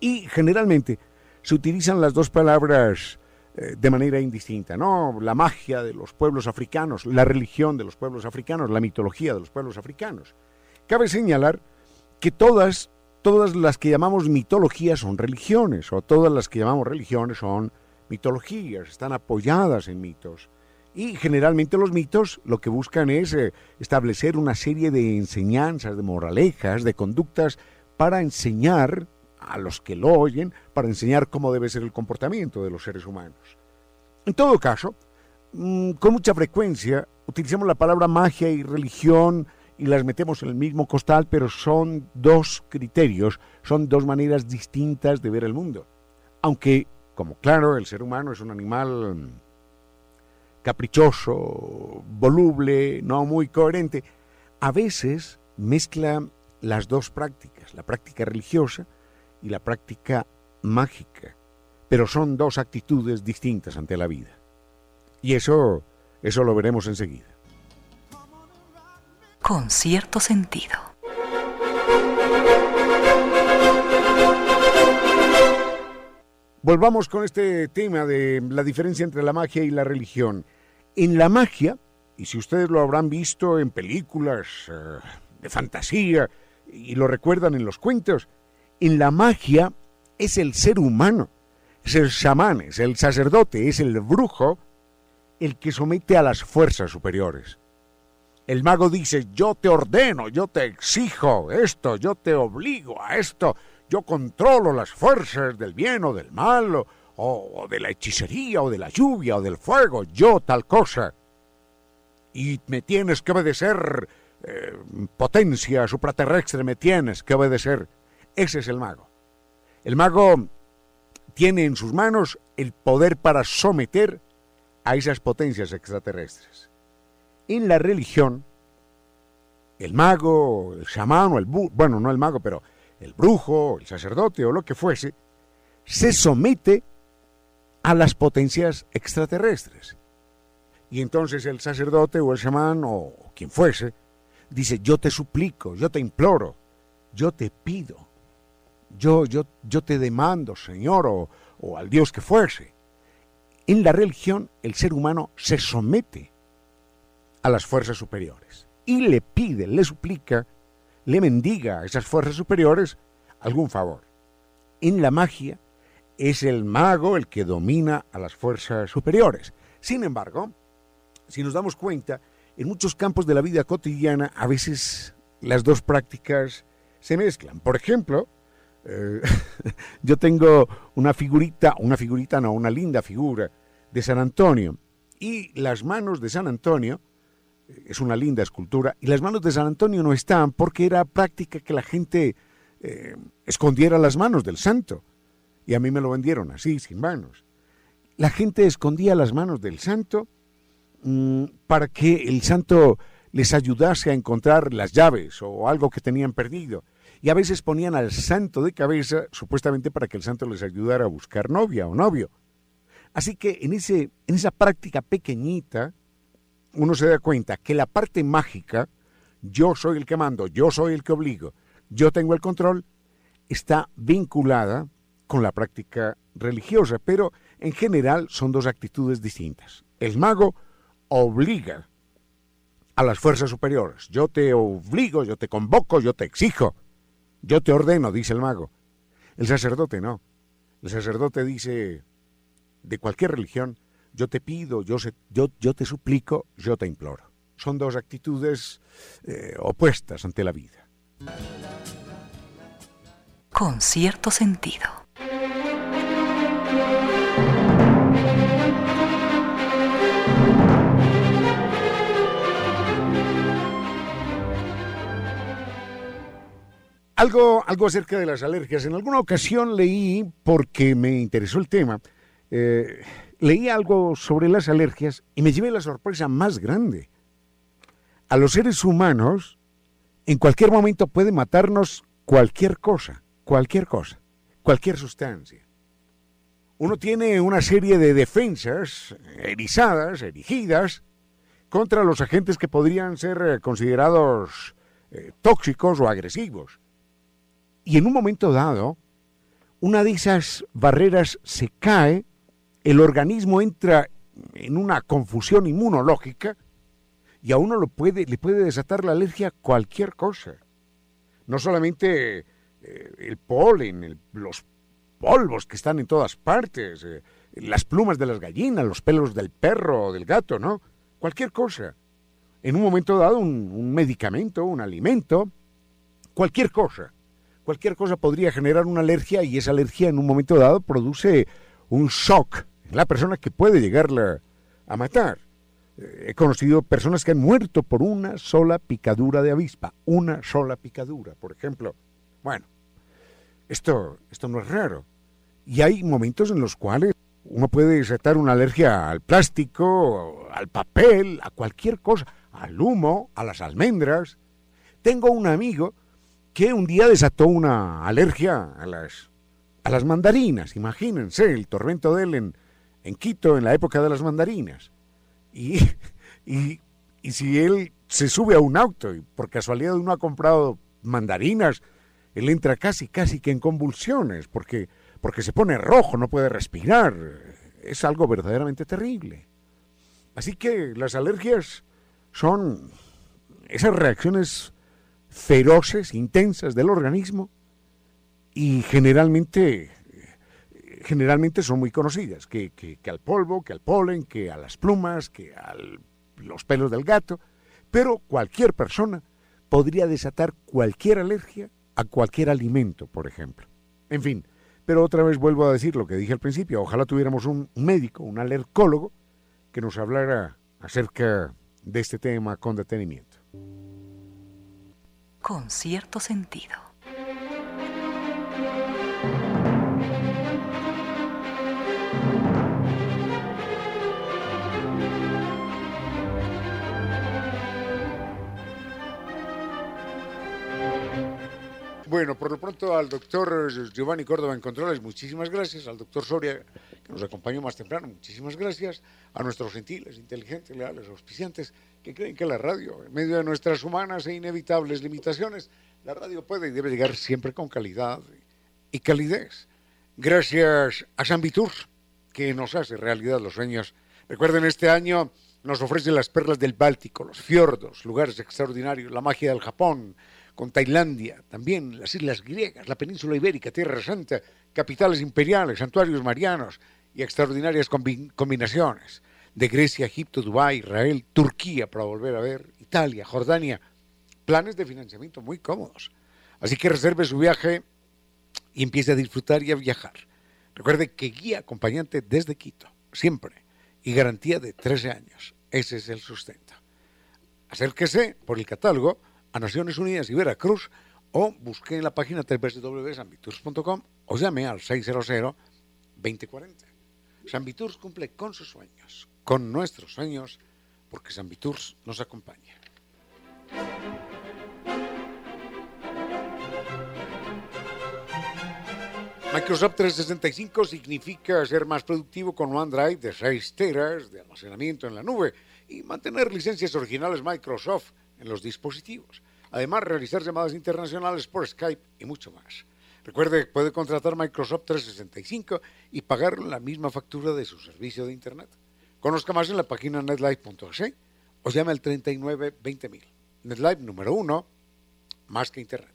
Y generalmente se utilizan las dos palabras eh, de manera indistinta, ¿no? La magia de los pueblos africanos, la religión de los pueblos africanos, la mitología de los pueblos africanos. Cabe señalar que todas todas las que llamamos mitologías son religiones, o todas las que llamamos religiones son mitologías, están apoyadas en mitos. Y generalmente los mitos lo que buscan es eh, establecer una serie de enseñanzas, de moralejas, de conductas para enseñar a los que lo oyen, para enseñar cómo debe ser el comportamiento de los seres humanos. En todo caso, mm, con mucha frecuencia utilizamos la palabra magia y religión y las metemos en el mismo costal, pero son dos criterios, son dos maneras distintas de ver el mundo. Aunque, como claro, el ser humano es un animal caprichoso, voluble, no muy coherente, a veces mezcla las dos prácticas, la práctica religiosa y la práctica mágica, pero son dos actitudes distintas ante la vida. Y eso, eso lo veremos enseguida. Con cierto sentido. Volvamos con este tema de la diferencia entre la magia y la religión. En la magia, y si ustedes lo habrán visto en películas eh, de fantasía y lo recuerdan en los cuentos, en la magia es el ser humano, es el chamán, es el sacerdote, es el brujo el que somete a las fuerzas superiores. El mago dice, yo te ordeno, yo te exijo esto, yo te obligo a esto, yo controlo las fuerzas del bien o del mal, o, de la hechicería, o de la lluvia, o del fuego, yo tal cosa. Y me tienes que obedecer, eh, potencia supraterrestre, me tienes que obedecer. Ese es el mago. El mago tiene en sus manos el poder para someter a esas potencias extraterrestres. En la religión, el mago, el chamán o el bueno, no el mago, pero el brujo, el sacerdote o lo que fuese, se somete a las potencias extraterrestres. Y entonces el sacerdote o el chamán o quien fuese dice, yo te suplico, yo te imploro, yo te pido, yo, yo, yo te demando, Señor, o, o al Dios que fuese. En la religión el ser humano se somete a las fuerzas superiores y le pide, le suplica le mendiga a esas fuerzas superiores algún favor. En la magia es el mago el que domina a las fuerzas superiores. Sin embargo, si nos damos cuenta, en muchos campos de la vida cotidiana a veces las dos prácticas se mezclan. Por ejemplo, eh, yo tengo una figurita, una figurita no, una linda figura de San Antonio. Y las manos de San Antonio es una linda escultura, y las manos de San Antonio no están porque era práctica que la gente eh, escondiera las manos del santo. Y a mí me lo vendieron así, sin manos. La gente escondía las manos del santo mm, para que el santo les ayudase a encontrar las llaves o algo que tenían perdido. Y a veces ponían al santo de cabeza, supuestamente para que el santo les ayudara a buscar novia o novio. Así que en, ese, en esa práctica pequeñita, uno se da cuenta que la parte mágica, yo soy el que mando, yo soy el que obligo, yo tengo el control, está vinculada con la práctica religiosa, pero en general son dos actitudes distintas. El mago obliga a las fuerzas superiores. Yo te obligo, yo te convoco, yo te exijo, yo te ordeno, dice el mago. El sacerdote no. El sacerdote dice, de cualquier religión, yo te pido, yo, yo, yo te suplico, yo te imploro. Son dos actitudes eh, opuestas ante la vida. Con cierto sentido. Algo, algo acerca de las alergias. En alguna ocasión leí, porque me interesó el tema, eh, leí algo sobre las alergias y me llevé la sorpresa más grande. A los seres humanos, en cualquier momento puede matarnos cualquier cosa, cualquier cosa, cualquier sustancia. Uno tiene una serie de defensas erizadas, erigidas, contra los agentes que podrían ser eh, considerados eh, tóxicos o agresivos. Y en un momento dado, una de esas barreras se cae el organismo entra en una confusión inmunológica y a uno lo puede, le puede desatar la alergia cualquier cosa. No solamente eh, el polen, los polvos que están en todas partes, eh, las plumas de las gallinas, los pelos del perro o del gato, ¿no? Cualquier cosa. En un momento dado, un, medicamento, un alimento, cualquier cosa. Cualquier cosa podría generar una alergia y esa alergia en un momento dado produce un shock la persona que puede llegarla a matar. Eh, He conocido personas que han muerto por una sola picadura de avispa, una sola picadura, por ejemplo. Bueno, esto, esto no es raro. Y hay momentos en los cuales uno puede desatar una alergia al plástico, al papel, a cualquier cosa, al humo, a las almendras. Tengo un amigo que un día desató una alergia a las, a las mandarinas. Imagínense el tormento de él en, en Quito en la época de las mandarinas. Y, y, y si él se sube a un auto y por casualidad uno ha comprado mandarinas, él entra casi, casi que en convulsiones, porque, porque se pone rojo, no puede respirar. Es algo verdaderamente terrible. Así que las alergias son esas reacciones feroces, intensas del organismo y generalmente, generalmente son muy conocidas, que, al polvo, que al polen, que a las plumas, que a los pelos del gato, pero cualquier persona podría desatar cualquier alergia a cualquier alimento, por ejemplo. En fin, pero otra vez vuelvo a decir lo que dije al principio, ojalá tuviéramos un médico, un alergólogo, que nos hablara acerca de este tema con detenimiento. Con cierto sentido. Bueno, por lo pronto al doctor Giovanni Córdoba en Controles, muchísimas gracias. Al doctor Soria, que nos acompañó más temprano, muchísimas gracias. A nuestros gentiles, inteligentes, leales, auspiciantes, que creen que la radio, en medio de nuestras humanas e inevitables limitaciones, la radio puede y debe llegar siempre con calidad y calidez. Gracias a San Vitur, que nos hace realidad los sueños. Recuerden, este año nos ofrece las perlas del Báltico, los fiordos, lugares extraordinarios, la magia del Japón, con Tailandia, también las islas griegas, la península ibérica, Tierra Santa, capitales imperiales, santuarios marianos y extraordinarias combi combinaciones de Grecia, Egipto, Dubái, Israel, Turquía para volver a ver, Italia, Jordania, planes de financiamiento muy cómodos. Así que reserve su viaje y empiece a disfrutar y a viajar. Recuerde que guía acompañante desde Quito, siempre, y garantía de 13 años. Ese es el sustento. Acérquese por el catálogo a Naciones Unidas y Veracruz o busque en la página www.sanviturs.com o llame al 600-2040. San Viturs cumple con sus sueños, con nuestros sueños, porque San Viturs nos acompaña. Microsoft 365 significa ser más productivo con OneDrive de 6 teras de almacenamiento en la nube y mantener licencias originales Microsoft en los dispositivos. Además, realizar llamadas internacionales por Skype y mucho más. Recuerde que puede contratar Microsoft 365 y pagar la misma factura de su servicio de Internet. Conozca más en la página netlife.es o llame al 39 20.000. NetLife número uno, más que Internet.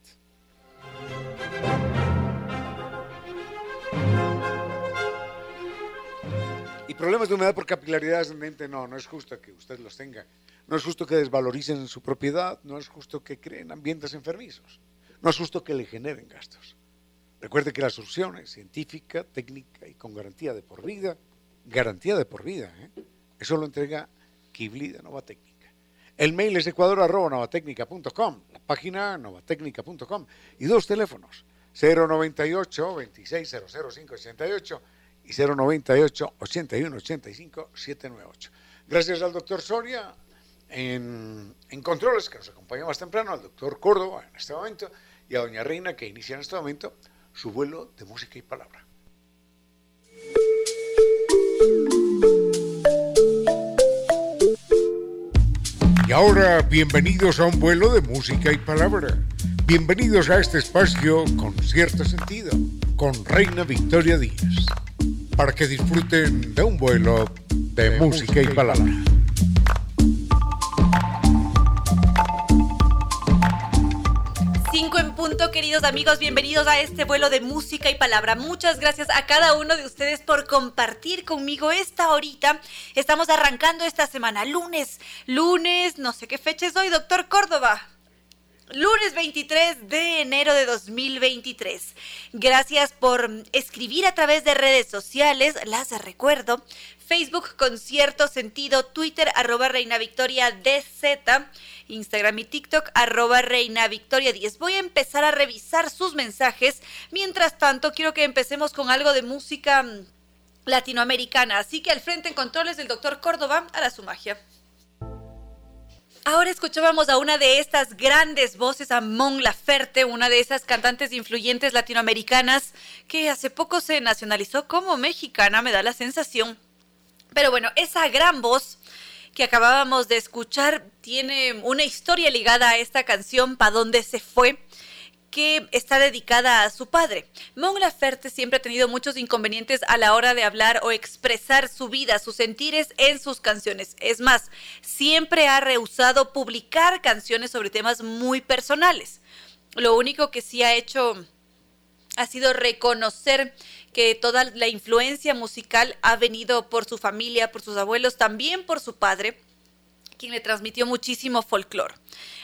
Y problemas de humedad por capilaridad ascendente, no, no es justo que usted los tenga. No es justo que desvaloricen su propiedad, no es justo que creen ambientes enfermizos, no es justo que le generen gastos. Recuerde que la solución es científica, técnica y con garantía de por vida. Garantía de por vida, ¿eh? Eso lo entrega Kibli de Nova Técnica. El mail es ecuador.novatecnica.com, la página novatecnica.com y dos teléfonos, 098 2600588 y 098 81 85 798. Gracias al doctor Soria en, controles, que nos acompaña más temprano, al doctor Córdoba en este momento, y a doña Reina, que inicia en este momento su vuelo de música y palabra. Y ahora, bienvenidos a un vuelo de música y palabra. Bienvenidos a este espacio con cierto sentido, con Reina Victoria Díaz, para que disfruten de un vuelo de, música, y palabra. Queridos amigos, bienvenidos a este vuelo de música y palabra. Muchas gracias a cada uno de ustedes por compartir conmigo esta horita. Estamos arrancando esta semana, lunes, lunes, no sé qué fecha es hoy, doctor Córdoba. Lunes 23 de enero de 2023. Gracias por escribir a través de redes sociales, las recuerdo. Facebook con cierto sentido, Twitter arroba Reina Victoria DZ, Instagram y TikTok arroba Reina Victoria 10. Voy a empezar a revisar sus mensajes. Mientras tanto, quiero que empecemos con algo de música mm, latinoamericana. Así que al frente en controles del doctor Córdoba hará su magia. Ahora escuchábamos a una de estas grandes voces, a Mon Laferte, una de esas cantantes influyentes latinoamericanas que hace poco se nacionalizó como mexicana, me da la sensación. Pero bueno, esa gran voz que acabábamos de escuchar tiene una historia ligada a esta canción, Pa' dónde se fue? que está dedicada a su padre. Mon Laferte siempre ha tenido muchos inconvenientes a la hora de hablar o expresar su vida, sus sentires en sus canciones. Es más, siempre ha rehusado publicar canciones sobre temas muy personales. Lo único que sí ha hecho ha sido reconocer que toda la influencia musical ha venido por su familia, por sus abuelos, también por su padre, quien le transmitió muchísimo folclore.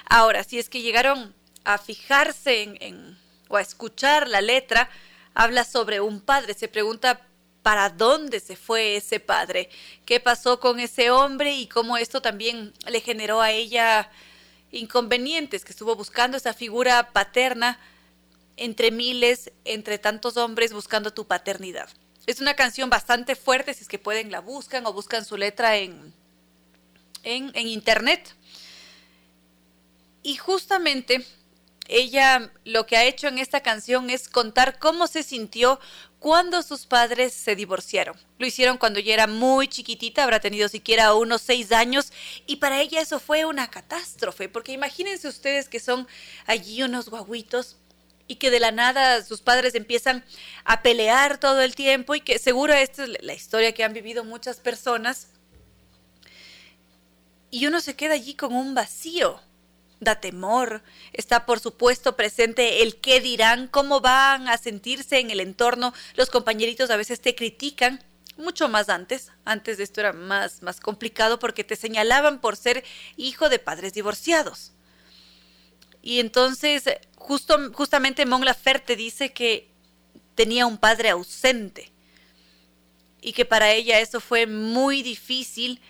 Ahora, si es que llegaron a fijarse en, o a escuchar la letra, habla sobre un padre, se pregunta para dónde se fue ese padre, qué pasó con ese hombre y cómo esto también le generó a ella inconvenientes, que estuvo buscando esa figura paterna entre miles, entre tantos hombres buscando tu paternidad. Es una canción bastante fuerte, si es que pueden la buscan o buscan su letra en, en, internet. Y justamente ella lo que ha hecho en esta canción es contar cómo se sintió cuando sus padres se divorciaron. Lo hicieron cuando ella era muy chiquitita, habrá tenido siquiera unos seis años, y para ella eso fue una catástrofe, porque imagínense ustedes que son allí unos guaguitos y que de la nada sus padres empiezan a pelear todo el tiempo y que seguro esta es la historia que han vivido muchas personas. Y uno se queda allí con un vacío da temor. Está, por supuesto, presente el qué dirán, cómo van a sentirse en el entorno. Los compañeritos a veces te critican, mucho más antes. Antes de esto era más, más complicado porque te señalaban por ser hijo de padres divorciados. Y entonces, justo, justamente Mon Laferte dice que tenía un padre ausente y que para ella eso fue muy difícil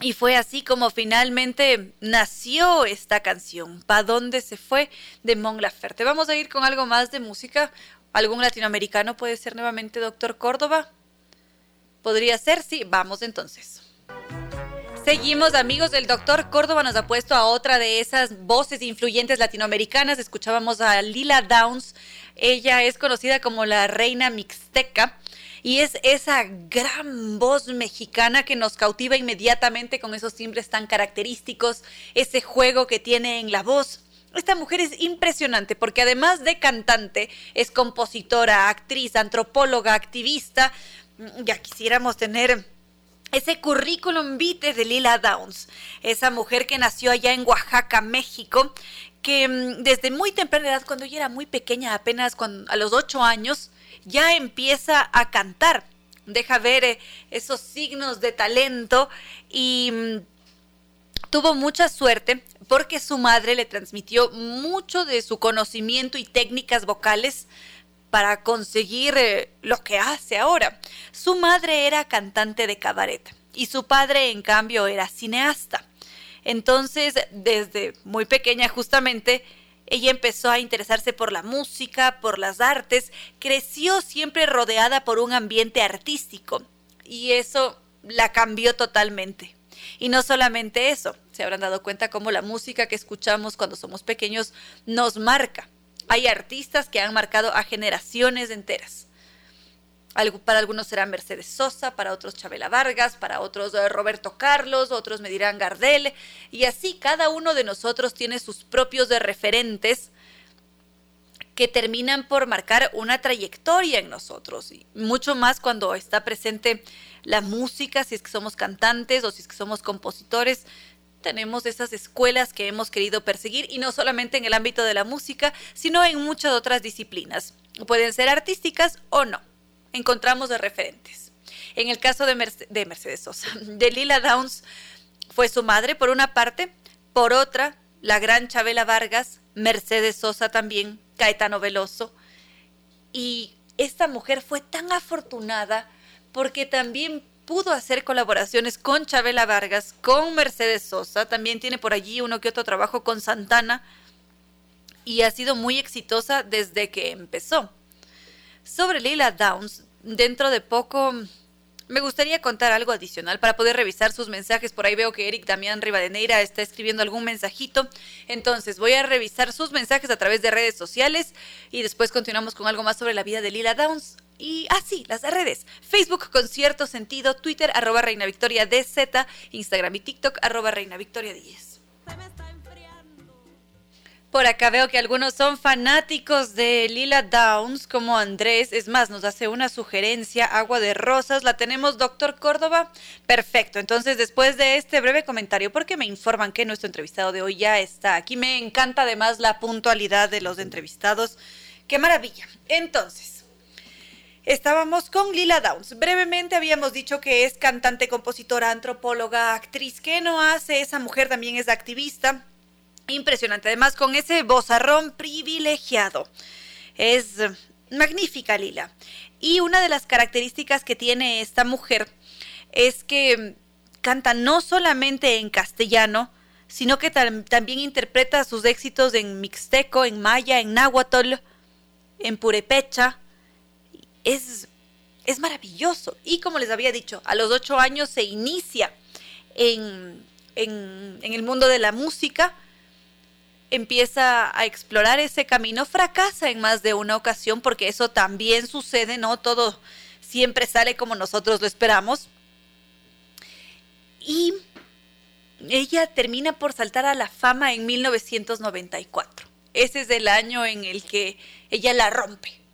y fue así como finalmente nació esta canción, ¿Pa dónde se fue? de Mon Laferte. Vamos a ir con algo más de música. ¿Algún latinoamericano puede ser nuevamente Doctor Córdoba? ¿Podría ser? Sí, vamos entonces. Seguimos amigos, el doctor Córdoba nos ha puesto a otra de esas voces influyentes latinoamericanas. Escuchábamos a Lila Downs. Ella es conocida como la reina mixteca y es esa gran voz mexicana que nos cautiva inmediatamente con esos timbres tan característicos, ese juego que tiene en la voz. Esta mujer es impresionante porque además de cantante, es compositora, actriz, antropóloga, activista. Ya quisiéramos tener ese currículum vitae de Lila Downs, esa mujer que nació allá en Oaxaca, México, que mm, desde muy temprana edad, cuando ella era muy pequeña, apenas a los ocho años, ya empieza a cantar. Deja ver eh, esos signos de talento y mm, tuvo mucha suerte porque su madre le transmitió mucho de su conocimiento y técnicas vocales para conseguir eh, lo que hace ahora. Su madre era cantante de cabaret y su padre, en cambio, era cineasta. Entonces, desde muy pequeña justamente, ella empezó a interesarse por la música, por las artes, creció siempre rodeada por un ambiente artístico y eso la cambió totalmente. Y no solamente eso, se habrán dado cuenta cómo la música que escuchamos cuando somos pequeños nos marca. Hay artistas que han marcado a generaciones enteras. Para algunos será Mercedes Sosa, para otros Chabela Vargas, para otros eh, Roberto Carlos, otros me dirán Gardel, y así cada uno de nosotros tiene sus propios referentes que terminan por marcar una trayectoria en nosotros, y mucho más cuando está presente la música, si es que somos cantantes o si es que somos compositores, tenemos esas escuelas que hemos querido perseguir y no solamente en el ámbito de la música, sino en muchas otras disciplinas. Pueden ser artísticas o no. Encontramos de referentes. En el caso de, de Mercedes Sosa, de Lila Downs, fue su madre por una parte, por otra, la gran Chabela Vargas, Mercedes Sosa también, Caetano Veloso. Y esta mujer fue tan afortunada porque también pudo hacer colaboraciones con Chabela Vargas, con Mercedes Sosa, también tiene por allí uno que otro trabajo con Santana y ha sido muy exitosa desde que empezó. Sobre Lila Downs, dentro de poco me gustaría contar algo adicional para poder revisar sus mensajes. Por ahí veo que Eric Damián Rivadeneira está escribiendo algún mensajito. Entonces voy a revisar sus mensajes a través de redes sociales y después continuamos con algo más sobre la vida de Lila Downs. Y así, ah, las redes. Facebook con cierto sentido, Twitter arroba Reina Victoria DZ, Instagram y TikTok arroba Reina Victoria 10. Por acá veo que algunos son fanáticos de Lila Downs, como Andrés. Es más, nos hace una sugerencia, agua de rosas. La tenemos, doctor Córdoba. Perfecto. Entonces, después de este breve comentario, porque me informan que nuestro entrevistado de hoy ya está aquí. Me encanta además la puntualidad de los entrevistados. ¡Qué maravilla! Entonces, estábamos con Lila Downs. Brevemente habíamos dicho que es cantante, compositora, antropóloga, actriz. ¿Qué no hace? Esa mujer también es activista Impresionante, además con ese bozarrón privilegiado. Es magnífica Lila. Y una de las características que tiene esta mujer es que canta no solamente en castellano, sino que también interpreta sus éxitos en mixteco, en maya, en náhuatl, en purepecha. Es, es maravilloso. Y como les había dicho, a los ocho años se inicia en, en, en el mundo de la música empieza a explorar ese camino, fracasa en más de una ocasión, porque eso también sucede, no todo siempre sale como nosotros lo esperamos. Y ella termina por saltar a la fama en 1994. Ese es el año en el que ella la rompe.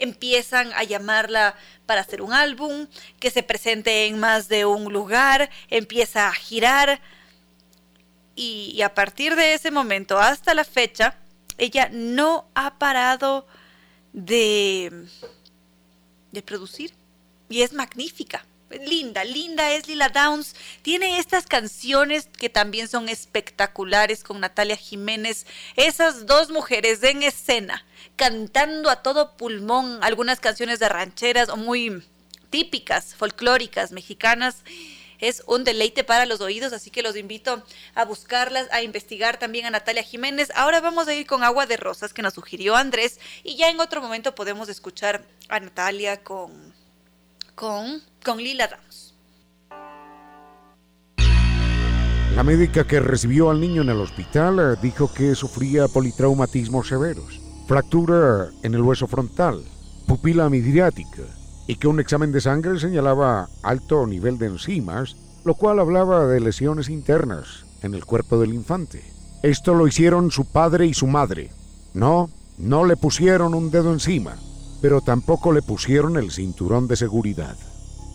Empiezan a llamarla para hacer un álbum, que se presente en más de un lugar, empieza a girar, y, a partir de ese momento hasta la fecha, ella no ha parado de, de producir y es magnífica. Linda, linda es Lila Downs. Tiene estas canciones que también son espectaculares con Natalia Jiménez. Esas dos mujeres en escena, cantando a todo pulmón algunas canciones de rancheras o muy típicas, folclóricas, mexicanas es un deleite para los oídos, así que los invito a buscarlas, a investigar también a Natalia Jiménez. Ahora vamos a ir con Agua de Rosas que nos sugirió Andrés y ya en otro momento podemos escuchar a Natalia con, con, con Lila Ramos. La médica que recibió al niño en el hospital eh, dijo que sufría politraumatismos severos, fractura en el hueso frontal, pupila midriática, y que un examen de sangre señalaba alto nivel de enzimas, lo cual hablaba de lesiones internas en el cuerpo del infante. Esto lo hicieron su padre y su madre. No, no le pusieron un dedo encima, pero tampoco le pusieron el cinturón de seguridad.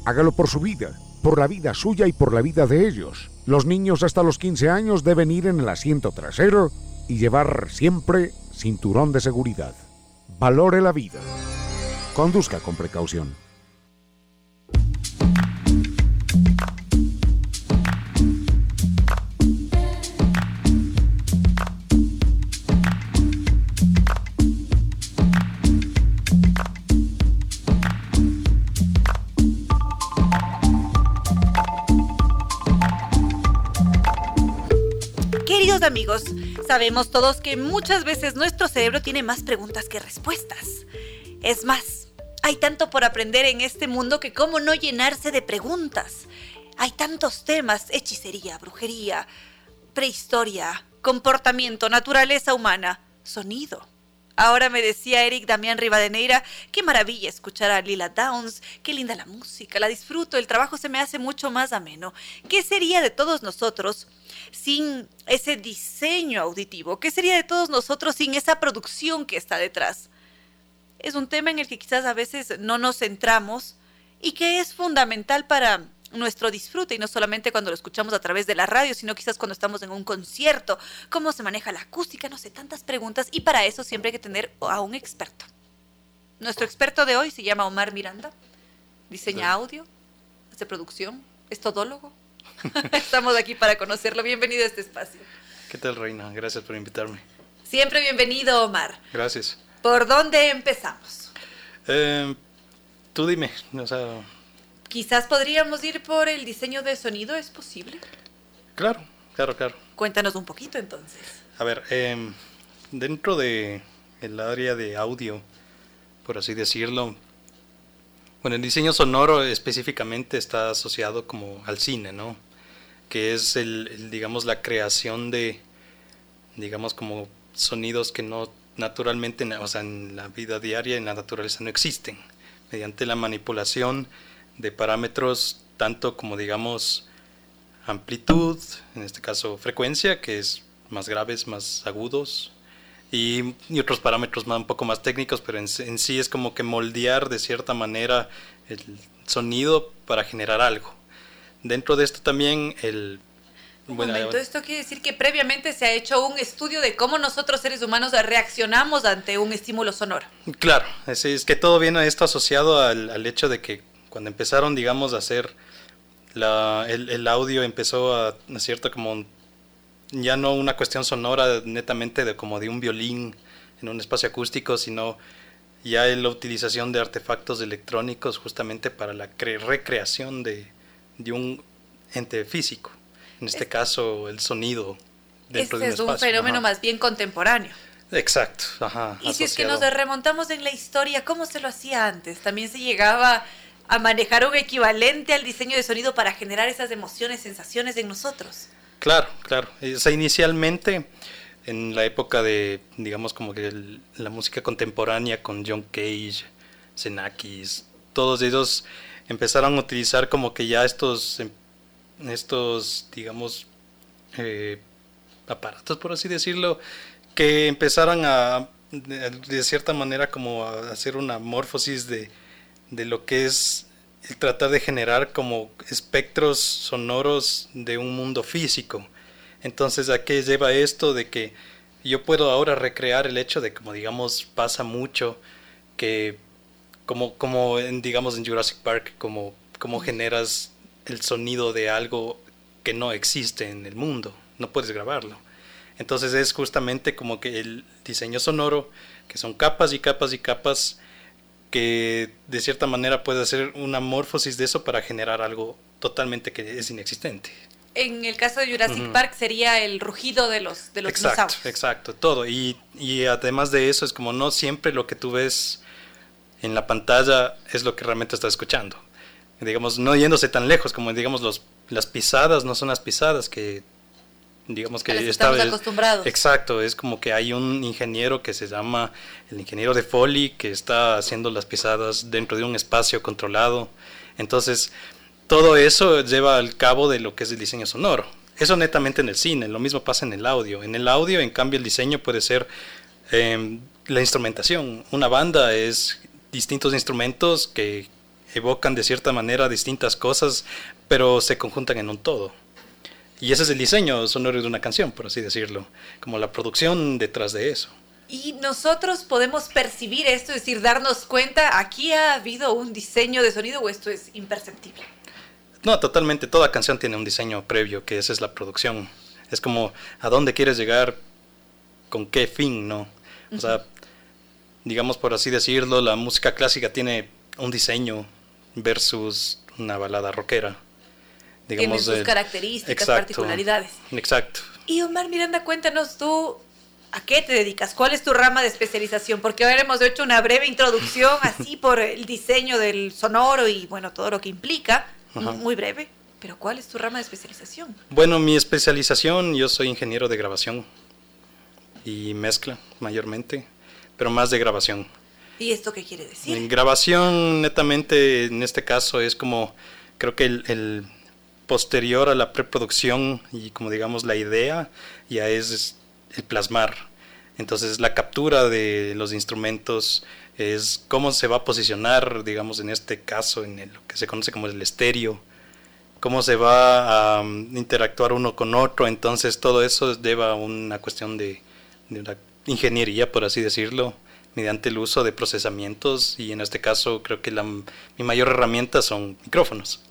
Hágalo por su vida, por la vida suya y por la vida de ellos. Los niños hasta los 15 años deben ir en el asiento trasero y llevar siempre cinturón de seguridad. Valore la vida. Conduzca con precaución. Sabemos todos que muchas veces nuestro cerebro tiene más preguntas que respuestas. Es más, hay tanto por aprender en este mundo que cómo no llenarse de preguntas. Hay tantos temas, hechicería, brujería, prehistoria, comportamiento, naturaleza humana, sonido. Ahora me decía Eric Damián Rivadeneira, qué maravilla escuchar a Lila Downs, qué linda la música, la disfruto, el trabajo se me hace mucho más ameno. ¿Qué sería de todos nosotros sin ese diseño auditivo? ¿Qué sería de todos nosotros sin esa producción que está detrás? es un tema en el que quizás a veces no nos centramos y que es fundamental para nuestro disfrute y no solamente cuando lo escuchamos a través de la radio, sino quizás cuando estamos en un concierto, cómo se maneja la acústica, no sé, tantas preguntas y para eso siempre hay que tener a un experto. Nuestro experto de hoy se llama Omar Miranda, diseña audio, hace producción, es todólogo. Estamos aquí para conocerlo. Bienvenido a este espacio. ¿Qué tal, Reina? Gracias por invitarme. Siempre bienvenido, Omar. Gracias. ¿Por dónde empezamos? Eh, tú dime, o sea, Quizás podríamos ir por el diseño de sonido, ¿es posible? claro, claro, claro. Cuéntanos un poquito entonces. A ver, em, dentro de el área de audio, por así decirlo, bueno, el diseño sonoro específicamente está asociado como al cine, ¿no? Que es el, el, digamos, la creación de, digamos, como sonidos que no naturalmente, o sea, en la vida diaria, en la naturaleza no existen, mediante la manipulación de parámetros tanto como, digamos, amplitud, en este caso frecuencia, que es más graves, más agudos, y, otros parámetros más, un poco más técnicos, pero en, sí es como que moldear de cierta manera el sonido para generar algo. Dentro de esto también el... Un bueno, momento, esto quiere decir que previamente se ha hecho un estudio de cómo nosotros seres humanos reaccionamos ante un estímulo sonoro. Claro, es, es que todo viene a esto asociado al, al, hecho de que cuando empezaron, digamos, a hacer la, el, el, audio, empezó a, a cierto como ya no una cuestión sonora netamente de como de un violín en un espacio acústico, sino ya la utilización de artefactos electrónicos justamente para la recreación de, de, un ente físico. En este es, caso, el sonido dentro este de un espacio. es un fenómeno Ajá. más bien contemporáneo. Exacto. Ajá, y si es que nos remontamos en la historia, ¿cómo se lo hacía antes? También se llegaba a manejar un equivalente al diseño de sonido para generar esas emociones, sensaciones en nosotros. Claro, claro. O sea, inicialmente, en la época de, digamos, como que el, la música contemporánea con John Cage, Xenakis, todos ellos empezaron a utilizar como que ya estos, estos digamos, eh, aparatos, por así decirlo, que empezaron a, de, de, cierta manera, como a hacer una morfosis de, de lo que es el tratar de generar como espectros sonoros de un mundo físico. Entonces, ¿a qué lleva esto? De que yo puedo ahora recrear el hecho de, como digamos, pasa mucho que, como, como en, digamos, en Jurassic Park, como, como generas el sonido de algo que no existe en el mundo, no puedes grabarlo. Entonces es justamente como que el diseño sonoro, que son capas y capas y capas, que de cierta manera puede hacer una morfosis de eso para generar algo totalmente que es inexistente. En el caso de Jurassic uh -huh. Park sería el rugido de los, de los exacto, dinosaurios. Exacto, todo. Y, y además de eso es como no siempre lo que tú ves en la pantalla es lo que realmente estás escuchando. Digamos, no yéndose tan lejos como digamos los, las pisadas no son las pisadas que digamos que estamos acostumbrados. Exacto, es como que hay un ingeniero que se llama el ingeniero de Foley que está haciendo las pisadas dentro de un espacio controlado. Entonces, todo eso lleva al cabo de lo que es el diseño sonoro. Eso netamente en el cine, lo mismo pasa en el audio. En el audio, en cambio, el diseño puede ser eh, la instrumentación. Una banda es distintos instrumentos que evocan de cierta manera distintas cosas, pero se conjuntan en un todo. Y ese es el diseño sonoro de una canción, por así decirlo, como la producción detrás de eso. Y nosotros podemos percibir esto, es decir, darnos cuenta, aquí ha habido un diseño de sonido o esto es imperceptible. No, totalmente, toda canción tiene un diseño previo, que esa es la producción. Es como a dónde quieres llegar, con qué fin, ¿no? O sea, digamos por así decirlo, la música clásica tiene un diseño versus una balada rockera digamos, sus el, características, exacto, particularidades. Exacto. Y Omar Miranda, cuéntanos tú, ¿a qué te dedicas? ¿Cuál es tu rama de especialización? Porque ahora hemos hecho una breve introducción así por el diseño del sonoro y bueno, todo lo que implica, Ajá. muy breve. Pero ¿cuál es tu rama de especialización? Bueno, mi especialización, yo soy ingeniero de grabación y mezcla mayormente, pero más de grabación. ¿Y esto qué quiere decir? En grabación, netamente, en este caso, es como, creo que el, el posterior a la preproducción y como digamos la idea ya es el plasmar. Entonces la captura de los instrumentos es cómo se va a posicionar, digamos en este caso, en el, lo que se conoce como el estéreo, cómo se va a um, interactuar uno con otro, entonces todo eso lleva a una cuestión de, de una ingeniería, por así decirlo, mediante el uso de procesamientos y en este caso creo que la, mi mayor herramienta son micrófonos.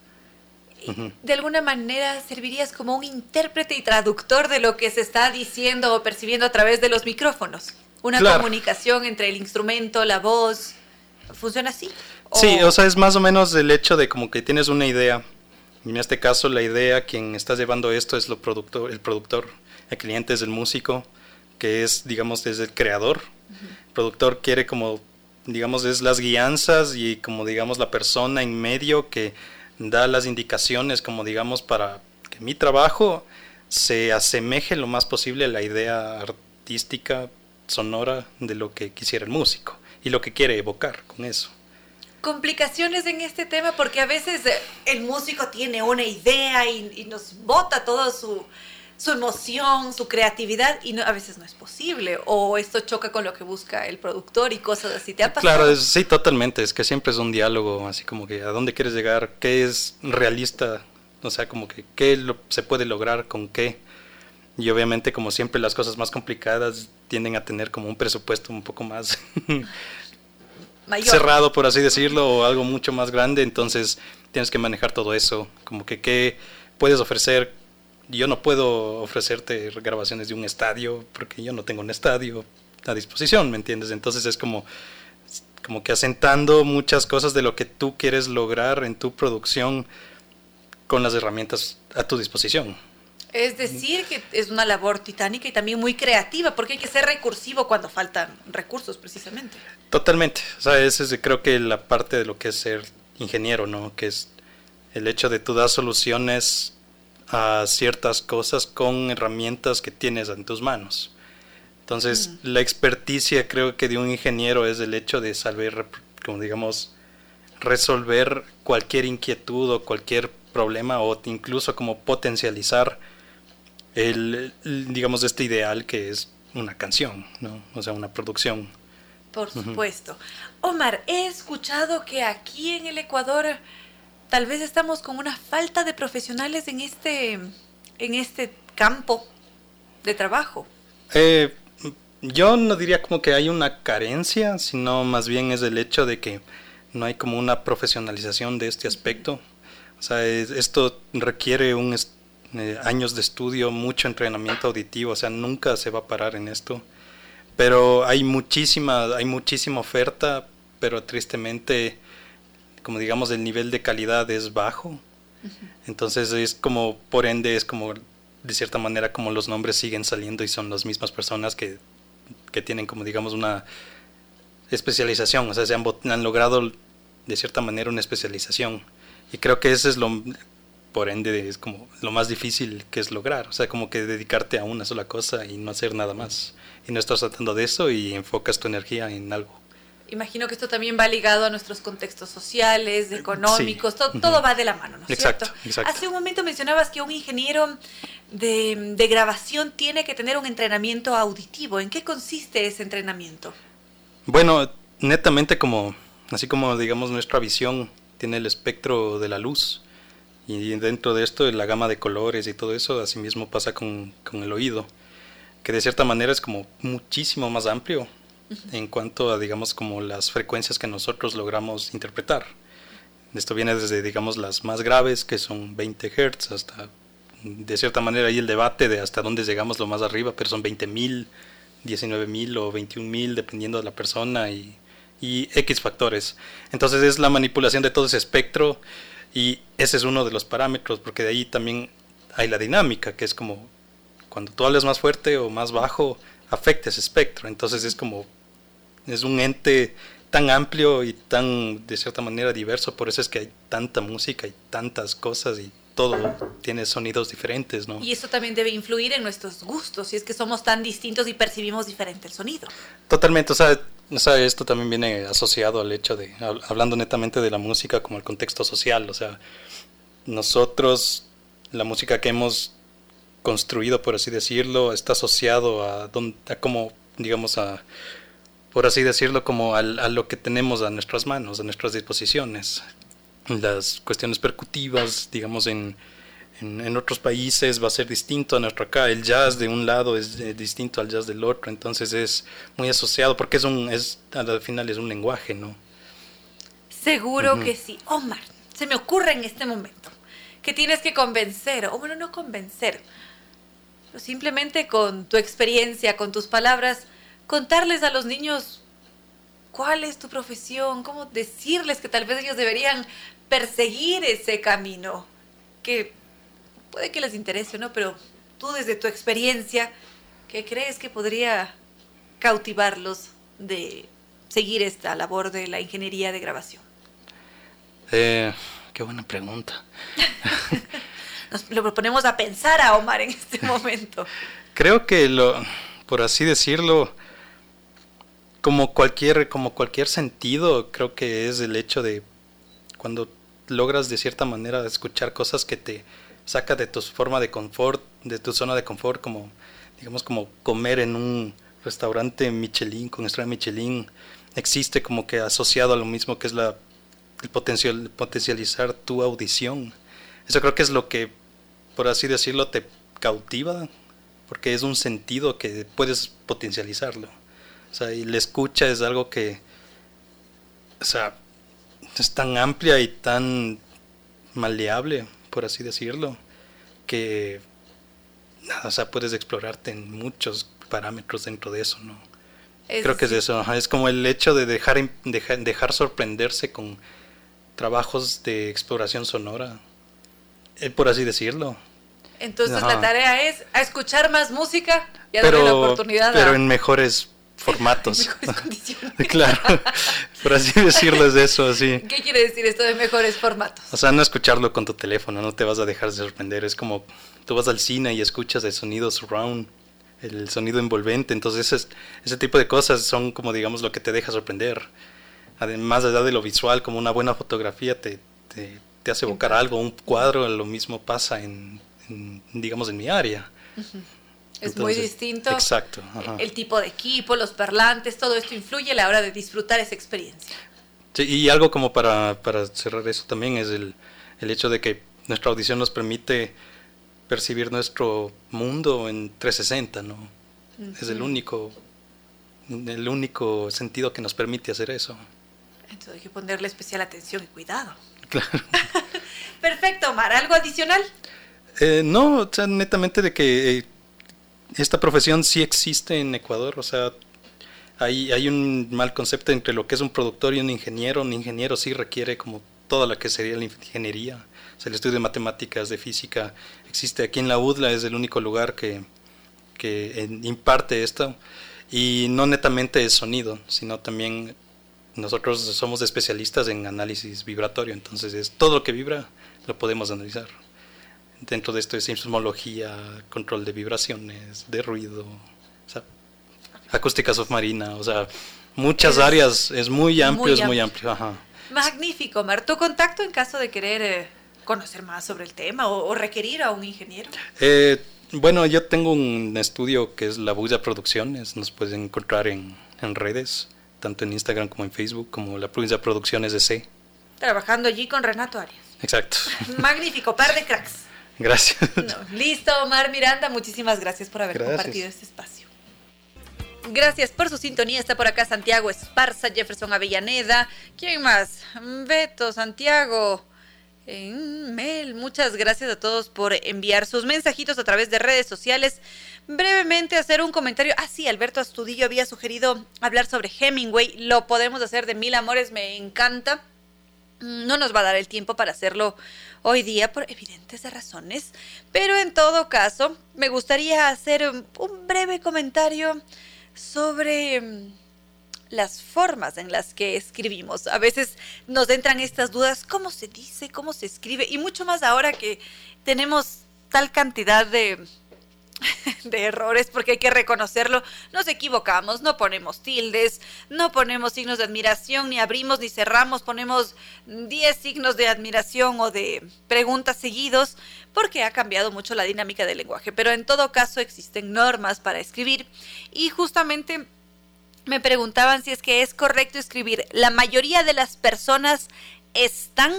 De alguna manera servirías como un intérprete y traductor de lo que se está diciendo o percibiendo a través de los micrófonos. Una comunicación entre el instrumento, la voz. ¿Funciona así? Sí, o sea, es más o menos el hecho de como que tienes una idea. En este caso, la idea, quien está llevando esto es lo productor, el productor, el cliente es el músico, que es, digamos, es el creador. Productor quiere como, digamos, es las guianzas y como, digamos, la persona en medio que da las indicaciones, como, digamos, para que mi trabajo se asemeje lo más posible a la idea artística, sonora de lo que quisiera el músico y lo que quiere evocar con eso. Complicaciones en este tema porque a veces el músico tiene una idea y, y nos bota todo su, su emoción, su creatividad y a veces no es posible o esto choca con lo que busca el productor y cosas así. ¿Te ha pasado? Claro, sí, totalmente. Es que siempre es un diálogo, así como que a dónde quieres llegar, qué es realista, o sea, como que qué se puede lograr con qué. Y obviamente, como siempre, las cosas más complicadas tienden a tener como un presupuesto un poco más cerrado, por así decirlo, o algo mucho más grande. Entonces, tienes que manejar todo eso, como que qué puedes ofrecer yo no puedo ofrecerte grabaciones de un estadio porque yo no tengo un estadio a disposición, ¿me entiendes? Entonces es como, como que asentando muchas cosas de lo que tú quieres lograr en tu producción con las herramientas a tu disposición. Es decir, que es una labor titánica y también muy creativa, porque hay que ser recursivo cuando faltan recursos, precisamente. Totalmente. O sea, esa es creo que la parte de lo que es ser ingeniero, ¿no? Que es el hecho de tú dar soluciones a ciertas cosas con herramientas que tienes en tus manos. Entonces, mm. la experticia creo que de un ingeniero es el hecho de saber, como digamos, resolver cualquier inquietud o cualquier problema o incluso como potencializar el, digamos, este ideal que es una canción, ¿no? O sea, una producción. Por supuesto. Omar, he escuchado que aquí en el Ecuador tal vez estamos con una falta de profesionales en este, en este campo de trabajo. Eh, yo no diría como que hay una carencia, sino más bien es el hecho de que no hay como una profesionalización de este aspecto. O sea, esto requiere un eh, años de estudio, mucho entrenamiento auditivo, o sea, nunca se va a parar en esto. Pero hay muchísima, hay muchísima oferta, pero tristemente como digamos el nivel de calidad es bajo. Entonces es como, por ende, es como de cierta manera como los nombres siguen saliendo y son las mismas personas que, que tienen como digamos una especialización, o sea, se han, han, logrado de cierta manera una especialización. Y creo que ese es lo, por ende, es como lo más difícil que es lograr, o sea, como que dedicarte a una sola cosa y no hacer nada más. Y no estás tratando de eso y enfocas tu energía en algo. Imagino que esto también va ligado a nuestros contextos sociales, económicos, todo, va de la mano, ¿no es exacto, cierto? Hace un momento mencionabas que un ingeniero de, de, grabación tiene que tener un entrenamiento auditivo. ¿En qué consiste ese entrenamiento? Bueno, netamente como, así como digamos nuestra visión tiene el espectro de la luz y dentro de esto la gama de colores y todo eso, así mismo pasa con, con el oído, que de cierta manera es como muchísimo más amplio en cuanto a, digamos, como las frecuencias que nosotros logramos interpretar. Esto viene desde, digamos, las más graves, que son 20 Hz, hasta, de cierta manera, hay el debate de hasta dónde llegamos lo más arriba, pero son 20.000, 19.000 o 21.000, dependiendo de la persona y, y X factores. Entonces es la manipulación de todo ese espectro y ese es uno de los parámetros, porque de ahí también hay la dinámica, que es como cuando tú hablas más fuerte o más bajo, afecta ese espectro. Entonces es como, es un ente tan amplio y tan, de cierta manera, diverso. Por eso es que hay tanta música y tantas cosas y todo tiene sonidos diferentes, ¿no? Y eso también debe influir en nuestros gustos, si es que somos tan distintos y percibimos diferente el sonido. Totalmente, o sea, o sea, esto también viene asociado al hecho de, hablando netamente de la música como el contexto social, o sea, nosotros, la música que hemos construido, por así decirlo, está asociado a, a como, digamos, a, por así decirlo, como a, lo que tenemos a nuestras manos, a nuestras disposiciones. las cuestiones percutivas, digamos, en, en, otros países va a ser distinto a nuestro acá. El jazz de un lado es eh, distinto al jazz del otro, entonces es muy asociado porque es un, es, al final es un lenguaje, ¿no? Seguro que sí. Omar, se me ocurre en este momento que tienes que convencer, o bueno, no convencer, simplemente con tu experiencia, con tus palabras, contarles a los niños cuál es tu profesión, cómo decirles que tal vez ellos deberían perseguir ese camino, que puede que les interese o no, pero tú desde tu experiencia, ¿qué crees que podría cautivarlos de seguir esta labor de la ingeniería de grabación? Eh, qué buena pregunta. Nos lo proponemos a pensar a Omar en este momento. Creo que lo, por así decirlo, como cualquier, como cualquier sentido, creo que es el hecho de cuando logras de cierta manera escuchar cosas que te saca de tu forma de confort, de tu zona de confort, como digamos como comer en un restaurante Michelin con estrella Michelin, existe como que asociado a lo mismo que es la el potencial, potencializar tu audición. Eso creo que es lo que, por así decirlo, te cautiva, porque es un sentido que puedes potencializarlo. O sea, y la escucha es algo que, o sea, es tan amplia y tan maleable, por así decirlo, que o sea, puedes explorarte en muchos parámetros dentro de eso, ¿no? Creo que es eso, es como el hecho de dejar, dejar, sorprenderse con trabajos de exploración sonora, eh, por así decirlo. Entonces la tarea es a escuchar más música y a darle la oportunidad. Pero en mejores formatos. claro, por así decirlo es eso, así. ¿Qué quiere decir esto de mejores formatos? O sea, no escucharlo con tu teléfono, no te vas a dejar de sorprender, es como tú vas al cine y escuchas el sonido surround, el sonido envolvente, entonces ese, ese tipo de cosas son como digamos lo que te deja sorprender. Además allá de lo visual, como una buena fotografía te, te, hace evocar algo, un cuadro, lo mismo pasa en, digamos, en mi área. Es muy distinto. Exacto. El tipo de equipo, los parlantes, todo esto influye a la hora de disfrutar esa experiencia. Sí, y algo como para, para cerrar eso también es el, el, hecho de que nuestra audición nos permite percibir nuestro mundo en 360, ¿no? Es el único, el único sentido que nos permite hacer eso. Entonces hay que ponerle especial atención y cuidado. Claro. Perfecto, Omar. ¿Algo adicional? Eh, no, o sea, netamente de que eh, esta profesión sí existe en Ecuador, o sea, hay, hay un mal concepto entre lo que es un productor y un ingeniero. Un ingeniero sí requiere como toda la que sería la ingeniería, o sea, el estudio de matemáticas, de física, existe aquí en la UDLA, es el único lugar que, que imparte esto, y no netamente es sonido, sino también nosotros somos especialistas en análisis vibratorio, entonces es todo lo que vibra lo podemos analizar dentro de esto es sismología, control de vibraciones, de ruido, acústica submarina, o sea, muchas áreas, es muy amplio, es muy amplio. Magnífico, Mar. ¿Tu contacto en caso de querer eh, conocer más sobre el tema o, requerir a un ingeniero? Eh, bueno, yo tengo un estudio que es La Bulla Producciones, nos pueden encontrar en, en redes, tanto en Instagram como en Facebook, como La Bulla Producciones de C. Trabajando allí con Renato Arias. Exacto. Magnífico, par de cracks. Gracias. listo, Omar Miranda, muchísimas gracias por haber compartido este espacio. Gracias por su sintonía. Está por acá Santiago Esparza, Jefferson Avellaneda. ¿Quién más? Beto, Santiago. Mel, muchas gracias a todos por enviar sus mensajitos a través de redes sociales. Brevemente hacer un comentario. Ah, sí, Alberto Astudillo había sugerido hablar sobre Hemingway. Lo podemos hacer de mil amores, me encanta. No nos va a dar el tiempo para hacerlo hoy día por evidentes razones, pero en todo caso me gustaría hacer un breve comentario sobre mm, las formas en las que escribimos. A veces nos entran estas dudas, ¿cómo se dice? ¿Cómo se escribe? Y mucho más ahora que tenemos tal cantidad de de errores, porque hay que reconocerlo. Nos equivocamos, no ponemos tildes, no ponemos signos de admiración, ni abrimos ni cerramos, ponemos 10 signos de admiración o de preguntas seguidos, porque ha cambiado mucho la dinámica del lenguaje. Pero en todo caso existen normas para escribir y justamente me preguntaban si es que es correcto escribir la mayoría de las personas están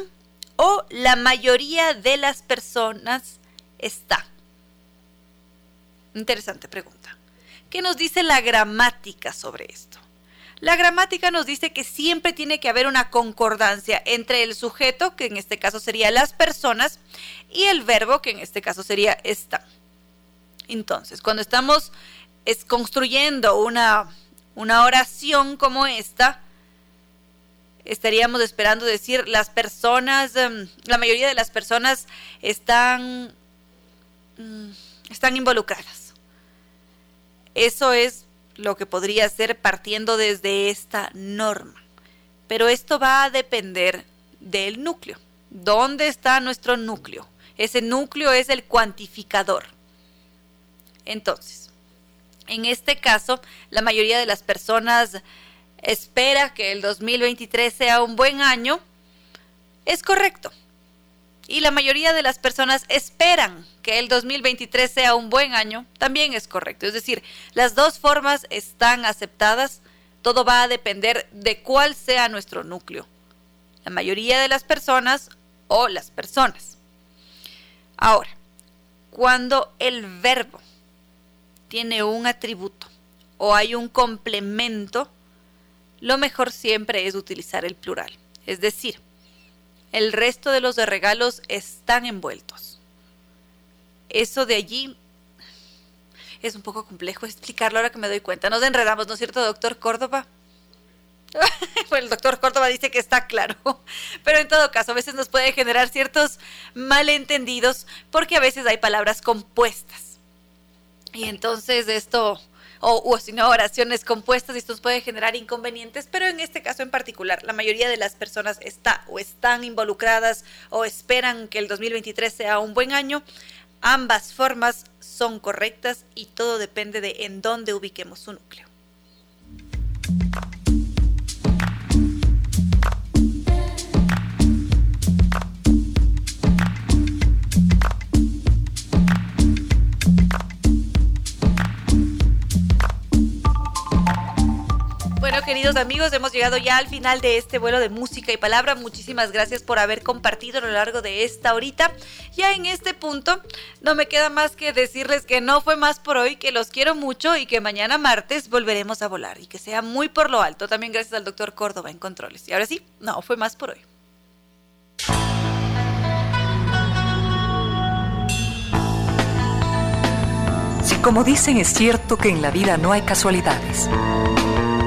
o la mayoría de las personas está? Interesante pregunta. ¿Qué nos dice la gramática sobre esto? La gramática nos dice que siempre tiene que haber una concordancia entre el sujeto, que en este caso sería las personas, y el verbo, que en este caso sería está. Entonces, cuando estamos es construyendo una, una oración como esta, estaríamos esperando decir las personas, em, la mayoría de las personas están, mm, están involucradas. Eso es lo que podría ser partiendo desde esta norma. Pero esto va a depender del núcleo. ¿Dónde está nuestro núcleo? Ese núcleo es el cuantificador. Entonces, en este caso, la mayoría de las personas espera que el 2023 sea un buen año. Es correcto. Y la mayoría de las personas esperan que el 2023 sea un buen año, también es correcto. Es decir, las dos formas están aceptadas, todo va a depender de cuál sea nuestro núcleo. La mayoría de las personas o las personas. Ahora, cuando el verbo tiene un atributo o hay un complemento, lo mejor siempre es utilizar el plural. Es decir, el resto de los regalos están envueltos. Eso de allí es un poco complejo explicarlo ahora que me doy cuenta. Nos enredamos, ¿no es cierto, doctor Córdoba? pues el doctor Córdoba dice que está claro, pero en todo caso a veces nos puede generar ciertos malentendidos porque a veces hay palabras compuestas. Y entonces esto o, si no, oraciones compuestas y esto puede generar inconvenientes, pero en este caso en particular, la mayoría de las personas está o están involucradas o esperan que el 2023 sea un buen año. Ambas formas son correctas y todo depende de en dónde ubiquemos su núcleo. Queridos amigos, hemos llegado ya al final de este vuelo de música y palabra. Muchísimas gracias por haber compartido a lo largo de esta horita. Ya en este punto, no me queda más que decirles que no fue más por hoy, que los quiero mucho y que mañana martes volveremos a volar y que sea muy por lo alto. También gracias al doctor Córdoba en controles. Y ahora sí, no fue más por hoy. Si como dicen es cierto que en la vida no hay casualidades